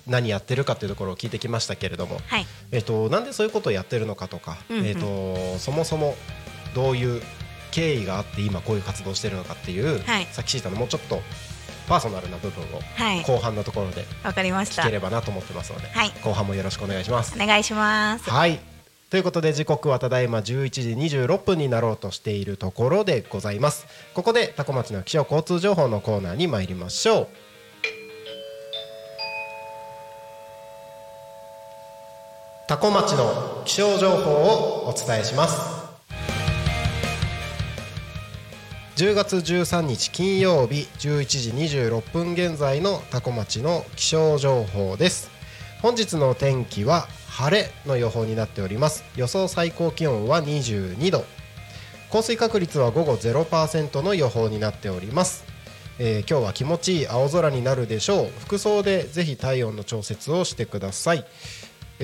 [SPEAKER 3] 何やってるかっていうところを聞いてきましたけれども、
[SPEAKER 4] はい。
[SPEAKER 3] えっ、となんでそういうことをやってるのかとか、
[SPEAKER 4] うんうん。
[SPEAKER 3] えっ、とそもそもどういう経緯があって今こういう活動をしてるのかっていう、
[SPEAKER 4] はい。
[SPEAKER 3] さっきシータのもうちょっとパーソナルな部分を
[SPEAKER 4] はい。
[SPEAKER 3] 後半のところで
[SPEAKER 4] わかりました。
[SPEAKER 3] 聞ければなと思ってますので、
[SPEAKER 4] はい。
[SPEAKER 3] 後半もよろしくお願いします。
[SPEAKER 4] お願いします。
[SPEAKER 3] はい。ということで時刻はただいま11時26分になろうとしているところでございます。ここでタコ町の気象交通情報のコーナーに参りましょう。タコ町の気象情報をお伝えします10月13日金曜日11時26分現在のタコ町の気象情報です。本日の天気は晴れの予報になっております。予想最高気温は22度。降水確率は午後0%の予報になっております、えー今日は気持ちいい青空になるでしょう。服装でぜひ体温の調節をしてください。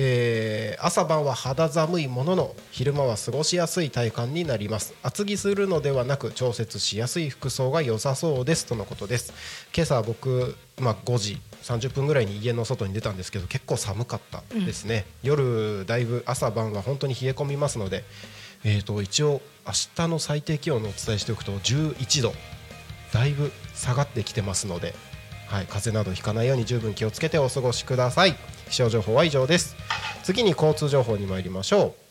[SPEAKER 3] えー朝晩は肌寒いものの昼間は過ごしやすい体感になります。厚着するのではなく調節しやすい服装が良さそうです。とのことです今朝僕、まあ、5時30分ぐらいに家の外に出たんですけど結構寒かったですね、夜だいぶ朝晩は本当に冷え込みますので、えー、と一応明日の最低気温をお伝えしておくと11度だいぶ下がってきてますので、はい、風邪などひかないように十分気をつけてお過ごしください気象情報は以上です。次に交通情報に参りましょう。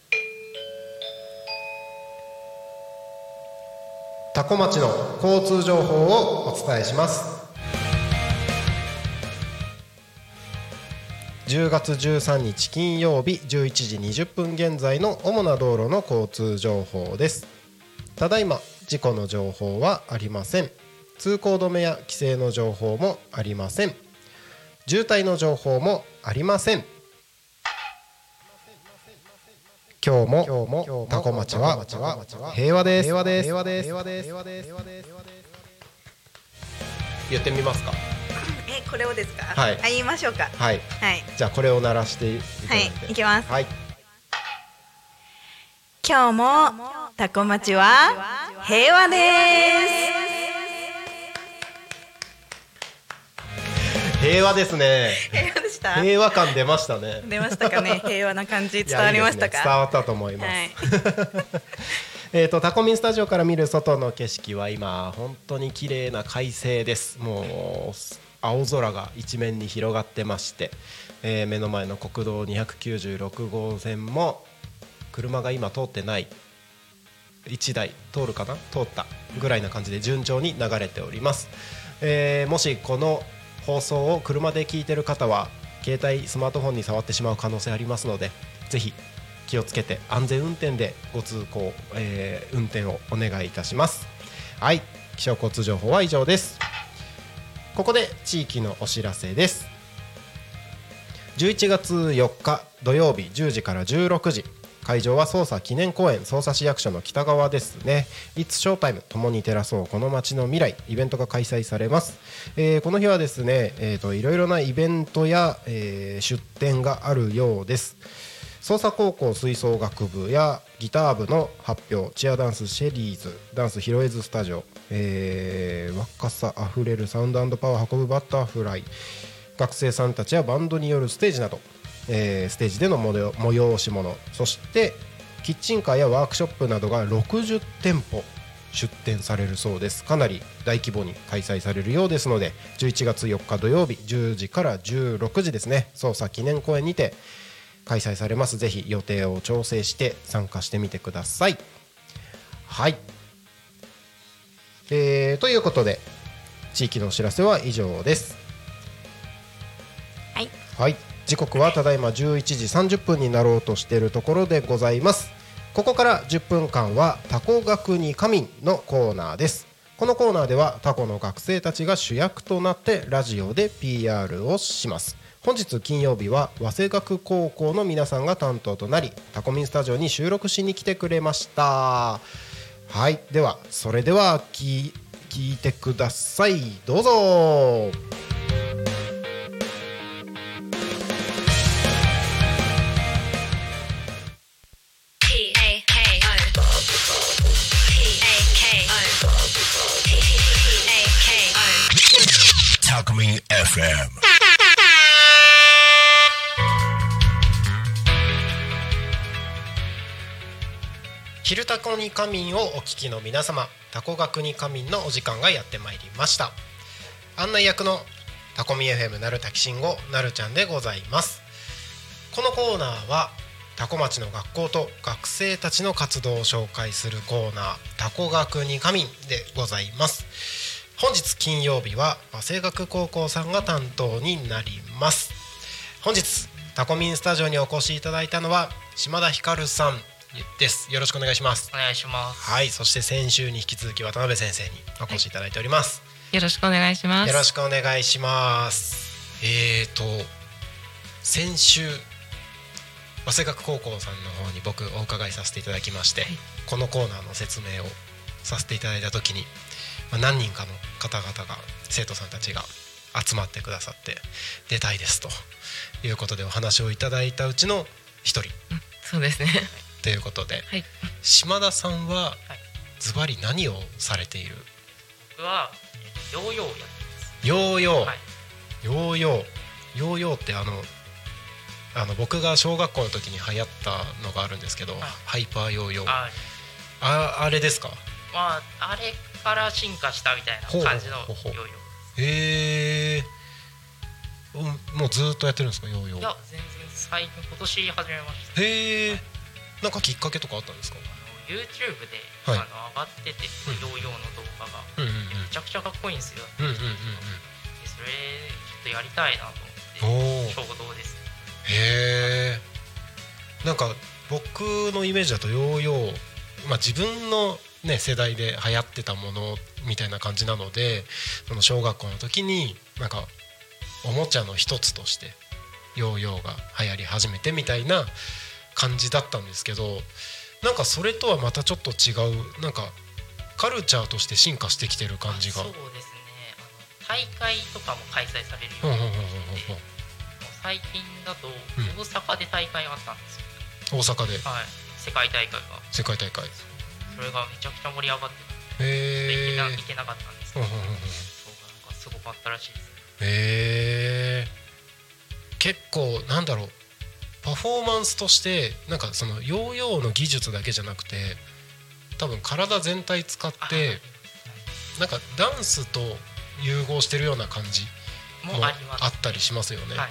[SPEAKER 3] 多古町の交通情報をお伝えします。10月13日金曜日11時20分現在の主な道路の交通情報です。ただいま事故の情報はありません。通行止めや規制の情報もありません。渋滞の情報もありません。今日も今日もタコ町は平和です。平和です。平和です。平和です平和です平和です言ってみますか。<laughs>
[SPEAKER 4] えこれをですか？
[SPEAKER 3] はい。
[SPEAKER 4] 言いましょうか。
[SPEAKER 3] はい。
[SPEAKER 4] はい。
[SPEAKER 3] じゃあこれを鳴らしていただいて。
[SPEAKER 4] はいいきます。
[SPEAKER 3] はい。
[SPEAKER 4] 今日もタコ町は平和です
[SPEAKER 3] 平和ですね。
[SPEAKER 4] 平和でした？
[SPEAKER 3] 平和感出ましたね。
[SPEAKER 4] 出ましたかね？平和な感じ？伝わりました
[SPEAKER 3] いやいいね。
[SPEAKER 4] か
[SPEAKER 3] 伝わったと思います、
[SPEAKER 4] はい。<laughs>
[SPEAKER 3] えーとタコミンスタジオから見る外の景色は今本当に綺麗な快晴です。もう青空が一面に広がってまして、えー目の前の国道296号線も車が今通ってない1台通るかな？通ったぐらいな感じで順調に流れております、えーもしこの放送を車で聞いてる方は携帯スマートフォンに触ってしまう可能性ありますのでぜひ気をつけて安全運転でご通行、えー運転をお願いいたします。はい気象交通情報は以上です。ここで地域のお知らせです。11月4日土曜日10時から16時。会場は捜査記念公園捜査市役所の北側ですね「It's s h o w t 共に照らそうこの街の未来」イベントが開催されます、えーこの日はですね、えーといろいろなイベントや、えー出展があるようです。捜査高校吹奏楽部やギター部の発表チアダンスシェリーズダンスヒロエズスタジオ、えー若さあふれるサウンドパワー運ぶバタフライ学生さんたちやバンドによるステージなど、えーステージでの催し物。そしてキッチンカーやワークショップなどが60店舗出展されるそうです。かなり大規模に開催されるようですので11月4日土曜日10時から16時ですね。捜査記念公演にて開催されます。ぜひ予定を調整して参加してみてください。はい。えーということで地域のお知らせは以上です。
[SPEAKER 4] はい。
[SPEAKER 3] はい時刻はただいま11時30分になろうとしているところでございます。ここから10分間はタコ学に仮眠のコーナーです。このコーナーではタコの学生たちが主役となってラジオで PR をします。本日金曜日は早稲学高校の皆さんが担当となりタコミンスタジオに収録しに来てくれました。はい。ではそれでは聞いてください。どうぞ。
[SPEAKER 5] FM
[SPEAKER 3] 昼タコに仮眠をお聞きの皆様タコ学に仮眠のお時間がやってまいりました。案内役のタコミ FM なるたきしんごなるちゃんでございます。このコーナーはタコ町の学校と学生たちの活動を紹介するコーナータコ学に仮眠でございます。本日金曜日は早稲学高校さんが担当になります。本日タコミンスタジオにお越しいただいたのは島田ひかるさんです。よろしくお願いします。
[SPEAKER 6] お願いします。
[SPEAKER 3] はいそして先週に引き続き渡辺先生にお越しいただいております、
[SPEAKER 6] よろしくお願いします。
[SPEAKER 3] よろしくお願いします。えーと先週早稲学高校さんの方に僕お伺いさせていただきまして、このコーナーの説明をさせていただいた時に、まあ、何人かの方々が生徒さんたちが集まってくださって出たいですということでお話をいただいたうちの一人。
[SPEAKER 6] そうですね。<laughs>
[SPEAKER 3] ということで、
[SPEAKER 6] はい。
[SPEAKER 3] 島田さんは
[SPEAKER 6] はい。
[SPEAKER 3] ズバリ何をされている？
[SPEAKER 6] 僕はえヨーヨーをやってます。
[SPEAKER 3] ヨーヨー、
[SPEAKER 6] はい。
[SPEAKER 3] ヨーヨー。ヨーヨーってあのあの僕が小学校の時に流行ったのがあるんですけど、
[SPEAKER 6] はい。
[SPEAKER 3] ハイパーヨーヨー。
[SPEAKER 6] あ、
[SPEAKER 3] ああれですか？
[SPEAKER 6] まああれから進化したみたいな感じのヨーヨ
[SPEAKER 3] へえもうずーっとやってるんですかヨーヨ
[SPEAKER 6] ー。い
[SPEAKER 3] ー
[SPEAKER 6] や全然最近今年始めました。
[SPEAKER 3] へえなんかきっかけとかあったんですか
[SPEAKER 6] ？YouTube で、
[SPEAKER 3] はい。
[SPEAKER 6] あの上がってて、
[SPEAKER 3] うん。
[SPEAKER 6] ヨーヨーの動画が。
[SPEAKER 3] うんうん
[SPEAKER 6] めちゃくちゃかっこいいんですよ。
[SPEAKER 3] うんうんうんうん。
[SPEAKER 6] でそれちょっとやりたいなと
[SPEAKER 3] うん
[SPEAKER 6] 思って衝動です。
[SPEAKER 3] へえんか僕のイメージだとヨーヨー、まあ、自分の、ね、世代で流行ってたものみたいな感じなのでその小学校の時になんかおもちゃの一つとしてヨーヨーが流行り始めてみたいな感じだったんですけどなんかそれとはまたちょっと違うなんかカルチャーとして進化してきてる感じが。
[SPEAKER 6] そうですね。大会とかも開催される
[SPEAKER 3] うん
[SPEAKER 6] ようになって最近だと
[SPEAKER 3] ん。
[SPEAKER 6] 大阪で大会があったんですよ、
[SPEAKER 3] うん大阪で。
[SPEAKER 6] はい。世界大会が。
[SPEAKER 3] 世界大会
[SPEAKER 6] それがめちゃくちゃ盛り上がってた
[SPEAKER 3] へえ
[SPEAKER 6] 行けな行けなかったんですけど、
[SPEAKER 3] うんうんうんうん
[SPEAKER 6] そうなんかすごかったらしいです。
[SPEAKER 3] へえ結構なんだろうパフォーマンスとしてなんかそのヨーヨーの技術だけじゃなくて多分体全体使ってなんかダンスと融合してるような感じも
[SPEAKER 6] あ
[SPEAKER 3] ったりしますよね。
[SPEAKER 6] はい。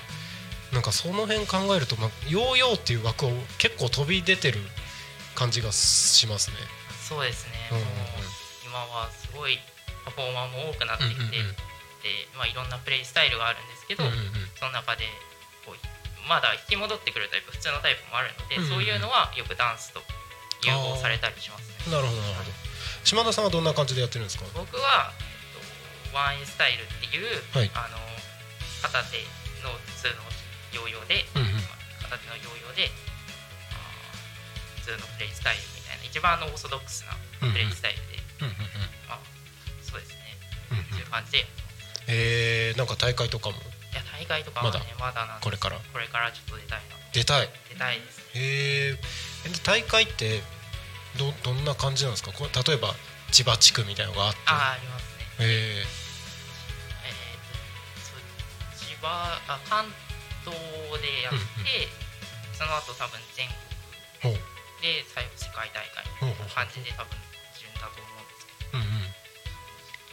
[SPEAKER 3] なんかその辺考えると、まあ、ヨーヨーっていう枠を結構飛び出てる感じがしますね。
[SPEAKER 6] そうですね、
[SPEAKER 3] うんうんうん。
[SPEAKER 6] もう今はすごいパフォーマーも多くなってきて、
[SPEAKER 3] うんうんうん。
[SPEAKER 6] で、まあ、いろんなプレイスタイルがあるんですけど、
[SPEAKER 3] うんうんうん。
[SPEAKER 6] その中でこうまだ引き戻ってくるタイプ普通のタイプもあるので、
[SPEAKER 3] うんうんうん。
[SPEAKER 6] そういうのはよくダンスと融合されたりしますね。
[SPEAKER 3] なるほどなるほど。島田さんはどんな感じでやってるんですか？
[SPEAKER 6] 僕は、えっと、ワンエンスタイルっていう、
[SPEAKER 3] はい。
[SPEAKER 6] あの片手の普通のヨーヨーで、
[SPEAKER 3] うんうん。
[SPEAKER 6] 片手のヨーヨーで普通のプレイスタイル一番のオーソドックスなプレイスタイルで、
[SPEAKER 3] うんうんうん。
[SPEAKER 6] まあ、そうですね、
[SPEAKER 3] うんうん。
[SPEAKER 6] そういう感じで。い
[SPEAKER 3] えー、なんか大会とかも？
[SPEAKER 6] や大会とかはねまだ？なんです。
[SPEAKER 3] これから？
[SPEAKER 6] これからちょっと出たいな。
[SPEAKER 3] 出たい？
[SPEAKER 6] 出たいです。
[SPEAKER 3] へー。えで大会ってどどんな感じなんですか？こう例えば千葉地区みたいなのがあって。
[SPEAKER 6] ああありますね。
[SPEAKER 3] え
[SPEAKER 6] えーあ関東でやって、その後多分全国
[SPEAKER 3] ー、ほう
[SPEAKER 6] で最後世界大会
[SPEAKER 3] ほうほう
[SPEAKER 6] 感じで多分順だと思うんですけ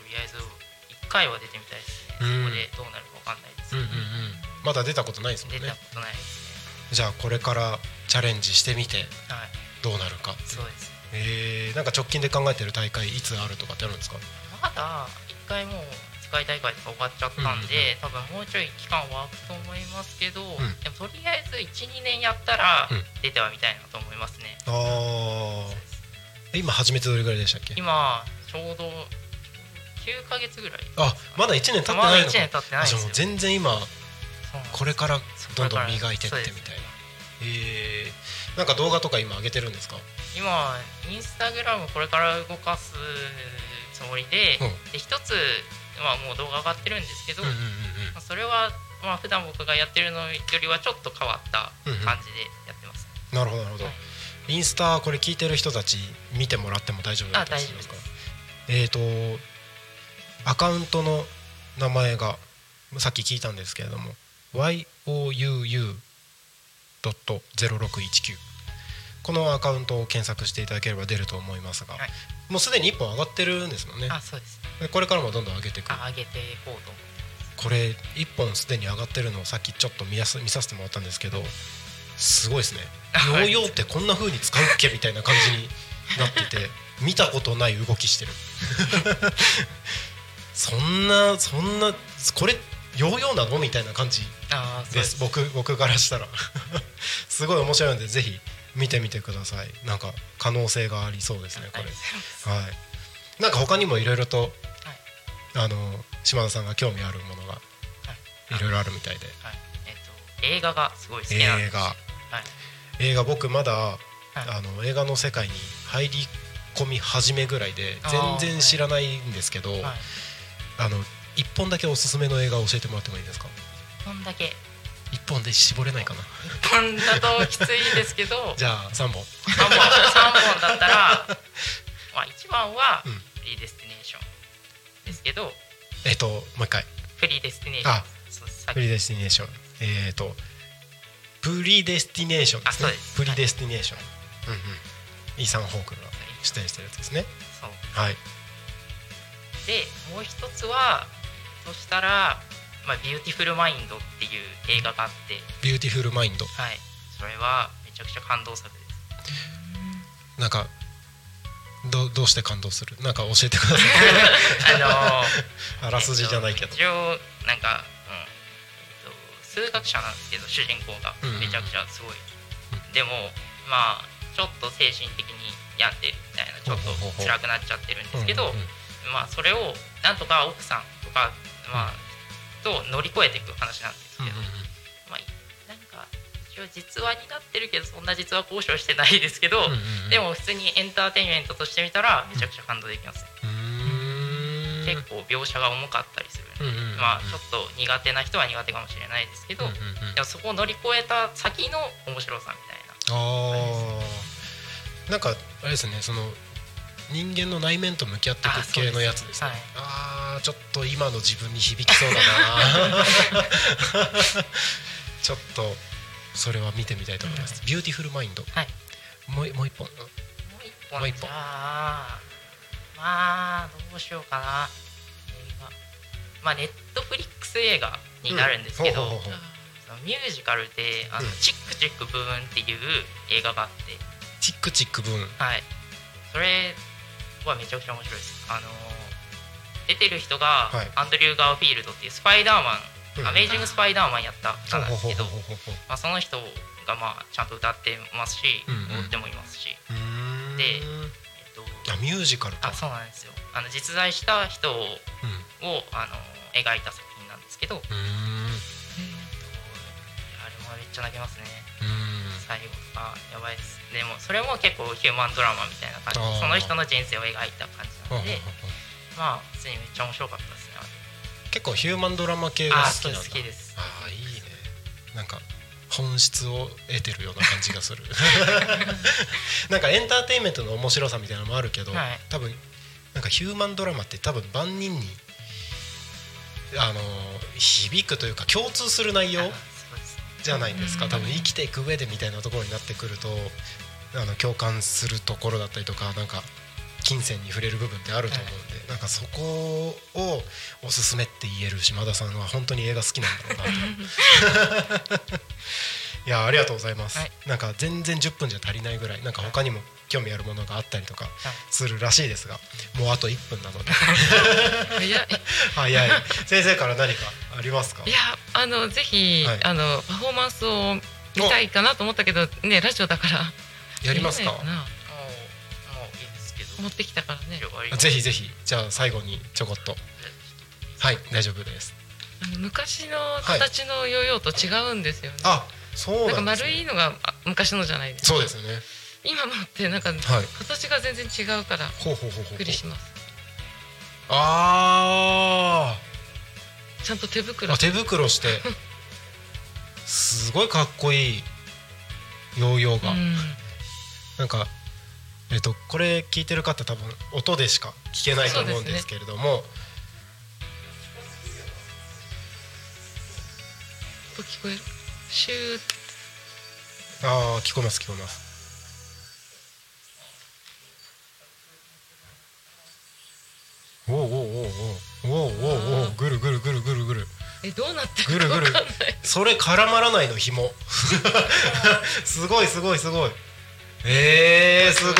[SPEAKER 6] りあえず1回は出てみたいですね、
[SPEAKER 3] うん。
[SPEAKER 6] そこでどうなるかわかんないです
[SPEAKER 3] うんうんうん。まだ出たことないですもんね。
[SPEAKER 6] 出たことないです
[SPEAKER 3] じゃあこれからチャレンジしてみて
[SPEAKER 6] ねはい。
[SPEAKER 3] どうなるか。
[SPEAKER 6] そうです。
[SPEAKER 3] えー、なんか直近で考えてる大会いつあるとかってあるんですか？
[SPEAKER 6] まだ1回もう世界大会とか終わっちゃったんで、多分もうちょい期間は空くと思いますけど、
[SPEAKER 3] ん。
[SPEAKER 6] でもとりあえず12年やったら
[SPEAKER 3] うん。
[SPEAKER 6] 出てはみたいなと思いますね、
[SPEAKER 3] ああ今始めてどれぐらいでしたっけ？
[SPEAKER 6] 今ちょうど9ヶ月ぐらい
[SPEAKER 3] あまだ1年経って
[SPEAKER 6] まだ1
[SPEAKER 3] ないのか。
[SPEAKER 6] 年経ってないですよ。
[SPEAKER 3] 全然今これからどんどん磨いてってみたいな。えー、なんか動画とか今上げてるんですか？
[SPEAKER 6] 今インスタグラムこれから動かすつもりで,、
[SPEAKER 3] うん。
[SPEAKER 6] で一つ、まあ、もう動画上がってるんですけど、
[SPEAKER 3] うんうんうん
[SPEAKER 6] まあそれはまあ普段僕がやってるのよりはちょっと変わった
[SPEAKER 3] うんうん
[SPEAKER 6] 感じでやってます、
[SPEAKER 3] うんなるほどなるほど、
[SPEAKER 6] はい。
[SPEAKER 3] インスタこれ聞いてる人たち見てもらっても大丈夫だ
[SPEAKER 6] あ
[SPEAKER 3] ったりするんで
[SPEAKER 6] ですす
[SPEAKER 3] かえっ、とアカウントの名前がさっき聞いたんですけれども youu.0619 このアカウントを検索していただければ出ると思いますが、
[SPEAKER 6] はい。
[SPEAKER 3] もうすでに1本上がってるんですもんね。
[SPEAKER 6] あそうです
[SPEAKER 3] でこれからもどんどん上げていく。
[SPEAKER 6] あ上げていこうと。
[SPEAKER 3] これ1本すでに上がってるのをさっきちょっと見やす見させてもらったんですけどすごいですね。ヨーヨーってこんな風に使うっけ？みたいな感じになってて <laughs> 見たことない動きしてる。<laughs> そんなそんなこれヨーヨーなの？みたいな感じです。僕僕からしたら。<laughs> すごい面白いのでぜひ見てみてください。なんか可能性がありそうですねこれ。はい。なんか他にもいろいろと、あの島田さんが興味あるものがい。ろいろあるみたいで。
[SPEAKER 6] はい。えっと映画がすごい好きなんです。
[SPEAKER 3] 映画。
[SPEAKER 6] はい。
[SPEAKER 3] 映画僕まだ、
[SPEAKER 6] はい。
[SPEAKER 3] あの映画の世界に入り込み始めぐらいで全然知らないんですけど、
[SPEAKER 6] はい。
[SPEAKER 3] あの一本だけおすすめの映画を教えてもらってもいいですか？
[SPEAKER 6] こんだけ。
[SPEAKER 3] 一本で絞れないかな。
[SPEAKER 6] こんだときついですけど。<laughs>
[SPEAKER 3] じゃあ3本。
[SPEAKER 6] 3本。三本だったら <laughs> まあ一番は
[SPEAKER 3] うん。
[SPEAKER 6] プリデスティネーションですけど
[SPEAKER 3] えっ、ともう一回。
[SPEAKER 6] プリデスティネーション。
[SPEAKER 3] あプリデスティネーション。えっ、とプリデスティネーションですプリデスティネーション、うんうん。イーサン・ホークが出演してるやつですね。
[SPEAKER 6] そう。
[SPEAKER 3] はい。
[SPEAKER 6] でもう一つはそしたら「まあ、ビューティフル・マインド」っていう映画があって。
[SPEAKER 3] ビューティフル・マインド。
[SPEAKER 6] はい。それはめちゃくちゃ感動作です。
[SPEAKER 3] なんかどどうして感動する？なんか教えてください。<laughs>
[SPEAKER 6] あのー <laughs>
[SPEAKER 3] あらすじじゃないけど。
[SPEAKER 6] えっと一応なんか、うんえっと、数学者なんですけど主人公が。
[SPEAKER 3] うんうん。うん
[SPEAKER 6] めちゃくちゃすごい、でもまあちょっと精神的に病んでるみたいなちょっと辛くなっちゃってるんですけど、
[SPEAKER 3] うんうん
[SPEAKER 6] まあそれをなんとか奥さんとか、まあと乗り越えていく話なんですけど、まあなんか一応実話になってるけどそんな実話交渉してないですけど、
[SPEAKER 3] うんうんうん。
[SPEAKER 6] でも普通にエンターテインメントとして見たらめちゃくちゃ感動できます、
[SPEAKER 3] うーん。
[SPEAKER 6] 結構描写が重かったりするんで、
[SPEAKER 3] うんうんうん
[SPEAKER 6] まあちょっと苦手な人は苦手かもしれないですけど、
[SPEAKER 3] うんうんうん。
[SPEAKER 6] でもそこを乗り越えた先の面白さみたいな。
[SPEAKER 3] ああなんかあれですねその人間の内面と向き合っていく系のやつですね。
[SPEAKER 6] はい。
[SPEAKER 3] ああちょっと今の自分に響きそうだな。<laughs> ちょっとそれは見てみたいと思います、ビューティフルマインド
[SPEAKER 6] はい。
[SPEAKER 3] もうもう一本。
[SPEAKER 6] もう一本。まあどうしようかな。映画。まあネットフリックス映画になるんですけど、
[SPEAKER 3] うん。ほうほうほう。
[SPEAKER 6] ミュージカルであの、
[SPEAKER 3] うん。
[SPEAKER 6] チックチックブーンっていう映画があって。
[SPEAKER 3] チックチックブーン。
[SPEAKER 6] はい。それはめちゃくちゃ面白いです。あの出てる人が
[SPEAKER 3] はい。
[SPEAKER 6] アンドリュー・ガーフィールドっていうスパイダーマン、
[SPEAKER 3] うん
[SPEAKER 6] アメイジング・スパイダーマンやった方なんですけどまあ、その人がまあちゃんと歌ってますし、踊ってもいますし、でえっと、
[SPEAKER 3] あミュージカルか。
[SPEAKER 6] あそうなんですよ。あの実在した人をあの描いた作品なんですけど、あれもめっちゃ泣けますね。最後。あやばいです。でもそれも結構ヒューマンドラマみたいな感じその人の人生を描いた感じなのでまあ普通にめっちゃ面白かったです
[SPEAKER 3] 結構ヒューマンドラマ系が
[SPEAKER 6] あ
[SPEAKER 3] 好きなんだ。ああいいね。なんか本質を得てるような感じがする。<laughs> なんかエンターテインメントの面白さみたいなのもあるけど、
[SPEAKER 6] はい。
[SPEAKER 3] 多分なんかヒューマンドラマって多分万人にあの響くというか共通する内容じゃないですか。多分生きていく上でみたいなところになってくるとあの共感するところだったりとかなんか金銭に触れる部分ってあると思うんで、なんかそこをおすすめって言える島田さんは本当に映画好きなんだろうなと。<laughs> いやありがとうございます、
[SPEAKER 6] はい。
[SPEAKER 3] なんか全然10分じゃ足りないぐらいなんか他にも興味あるものがあったりとかするらしいですがもうあと1分なので。<laughs> 早い。先生から何かありますか？
[SPEAKER 6] いやあのぜひ、
[SPEAKER 3] はい。
[SPEAKER 6] あのパフォーマンスを見たいかなと思ったけどねラジオだから。
[SPEAKER 3] やりますか？
[SPEAKER 6] 持ってきたからね。
[SPEAKER 3] ぜひぜひ。じゃあ最後にちょこっと。はい大丈夫です。
[SPEAKER 6] あの昔の形のヨーヨーと違うんですよね、
[SPEAKER 3] あそう
[SPEAKER 6] なんか
[SPEAKER 3] なんです、ね、
[SPEAKER 6] 丸いのがあ昔のじゃないですか。
[SPEAKER 3] そうですよね。
[SPEAKER 6] 今のってなんか
[SPEAKER 3] はい。
[SPEAKER 6] 形が全然違うからび
[SPEAKER 3] ほうほうほうほう。
[SPEAKER 6] っくりします。
[SPEAKER 3] あ
[SPEAKER 6] ちゃんと手
[SPEAKER 3] ー
[SPEAKER 6] 袋。
[SPEAKER 3] あ手袋して。<laughs> すごいかっこいい。ヨーヨーが、
[SPEAKER 6] うん。
[SPEAKER 3] なんかえっとこれ聞いてる方多分音でしか聞けないと思うんですけれども、
[SPEAKER 6] と聞こえる？シュー
[SPEAKER 3] ああ聞こえます聞こえます。おおおおおおおおおぐるぐるぐるぐるぐる。
[SPEAKER 6] えどうなって
[SPEAKER 3] ぐるぐる
[SPEAKER 6] わかんない。
[SPEAKER 3] それ絡まらないの紐。<laughs> すごいすごいすごいえー、すごい。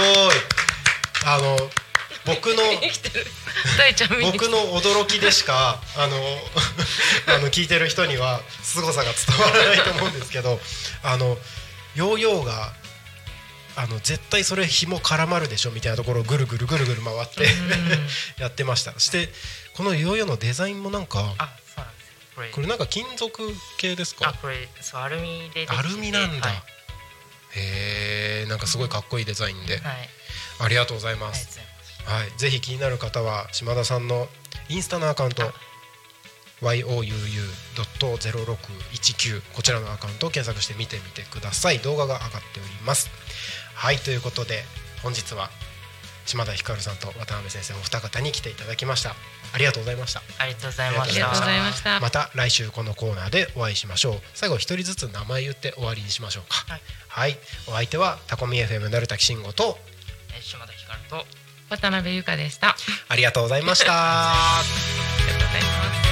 [SPEAKER 3] あの僕の <laughs> 僕の驚きでしかあの <laughs> あの聞いてる人には凄さが伝わらないと思うんですけどあのヨーヨーがあの絶対それ紐絡まるでしょみたいなところをぐるぐるぐるぐる回って <laughs> やってました。してこのヨーヨーのデザインもなんか
[SPEAKER 7] これ。
[SPEAKER 3] なんか金属系ですか？
[SPEAKER 7] あこれそうアルミで
[SPEAKER 3] アルミなんだ、
[SPEAKER 7] はい、
[SPEAKER 3] へえんかすごいかっこいいデザインで、
[SPEAKER 7] はい、
[SPEAKER 3] ありがとうございます。
[SPEAKER 7] ありがとうございます。
[SPEAKER 3] はい、ぜひ気になる方は島田さんのインスタのアカウント youu.0619 こちらのアカウントを検索して見てみてください。動画が上がっております。はい。ということで本日は島田ひかるさんと渡辺先生お二方に来ていただきました。ありがとうございました。
[SPEAKER 7] ありがとうございました。
[SPEAKER 6] ありがとうございました。
[SPEAKER 3] また来週このコーナーでお会いしましょう。最後一人ずつ名前言って終わりにしましょうか。
[SPEAKER 7] はい、
[SPEAKER 3] はい、お相手はタコミ FM なるたきしんごと
[SPEAKER 7] えー島田ひかるとあ
[SPEAKER 6] 渡辺由香でした。あ
[SPEAKER 3] ありがとうございました。
[SPEAKER 6] りがとうございます。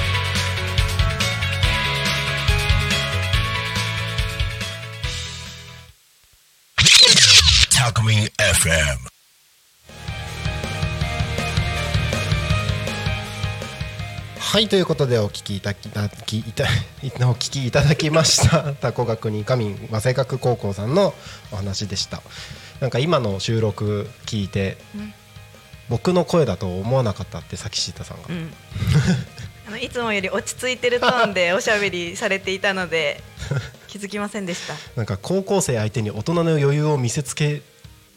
[SPEAKER 8] タコミン FM
[SPEAKER 3] はいということでお聞きいただきいたお聞きいただきました <laughs> タコ学に神和製学高校さんのお話でした。なんか今の収録聞いて、
[SPEAKER 4] うん。
[SPEAKER 3] 僕の声だと思わなかったってさきしーたさんが、
[SPEAKER 4] うん、あのいつもより落ち着いてるトーンでおしゃべりされていたので <laughs> 気づきませんでした。
[SPEAKER 3] なんか高校生相手に大人の余裕を見せつけ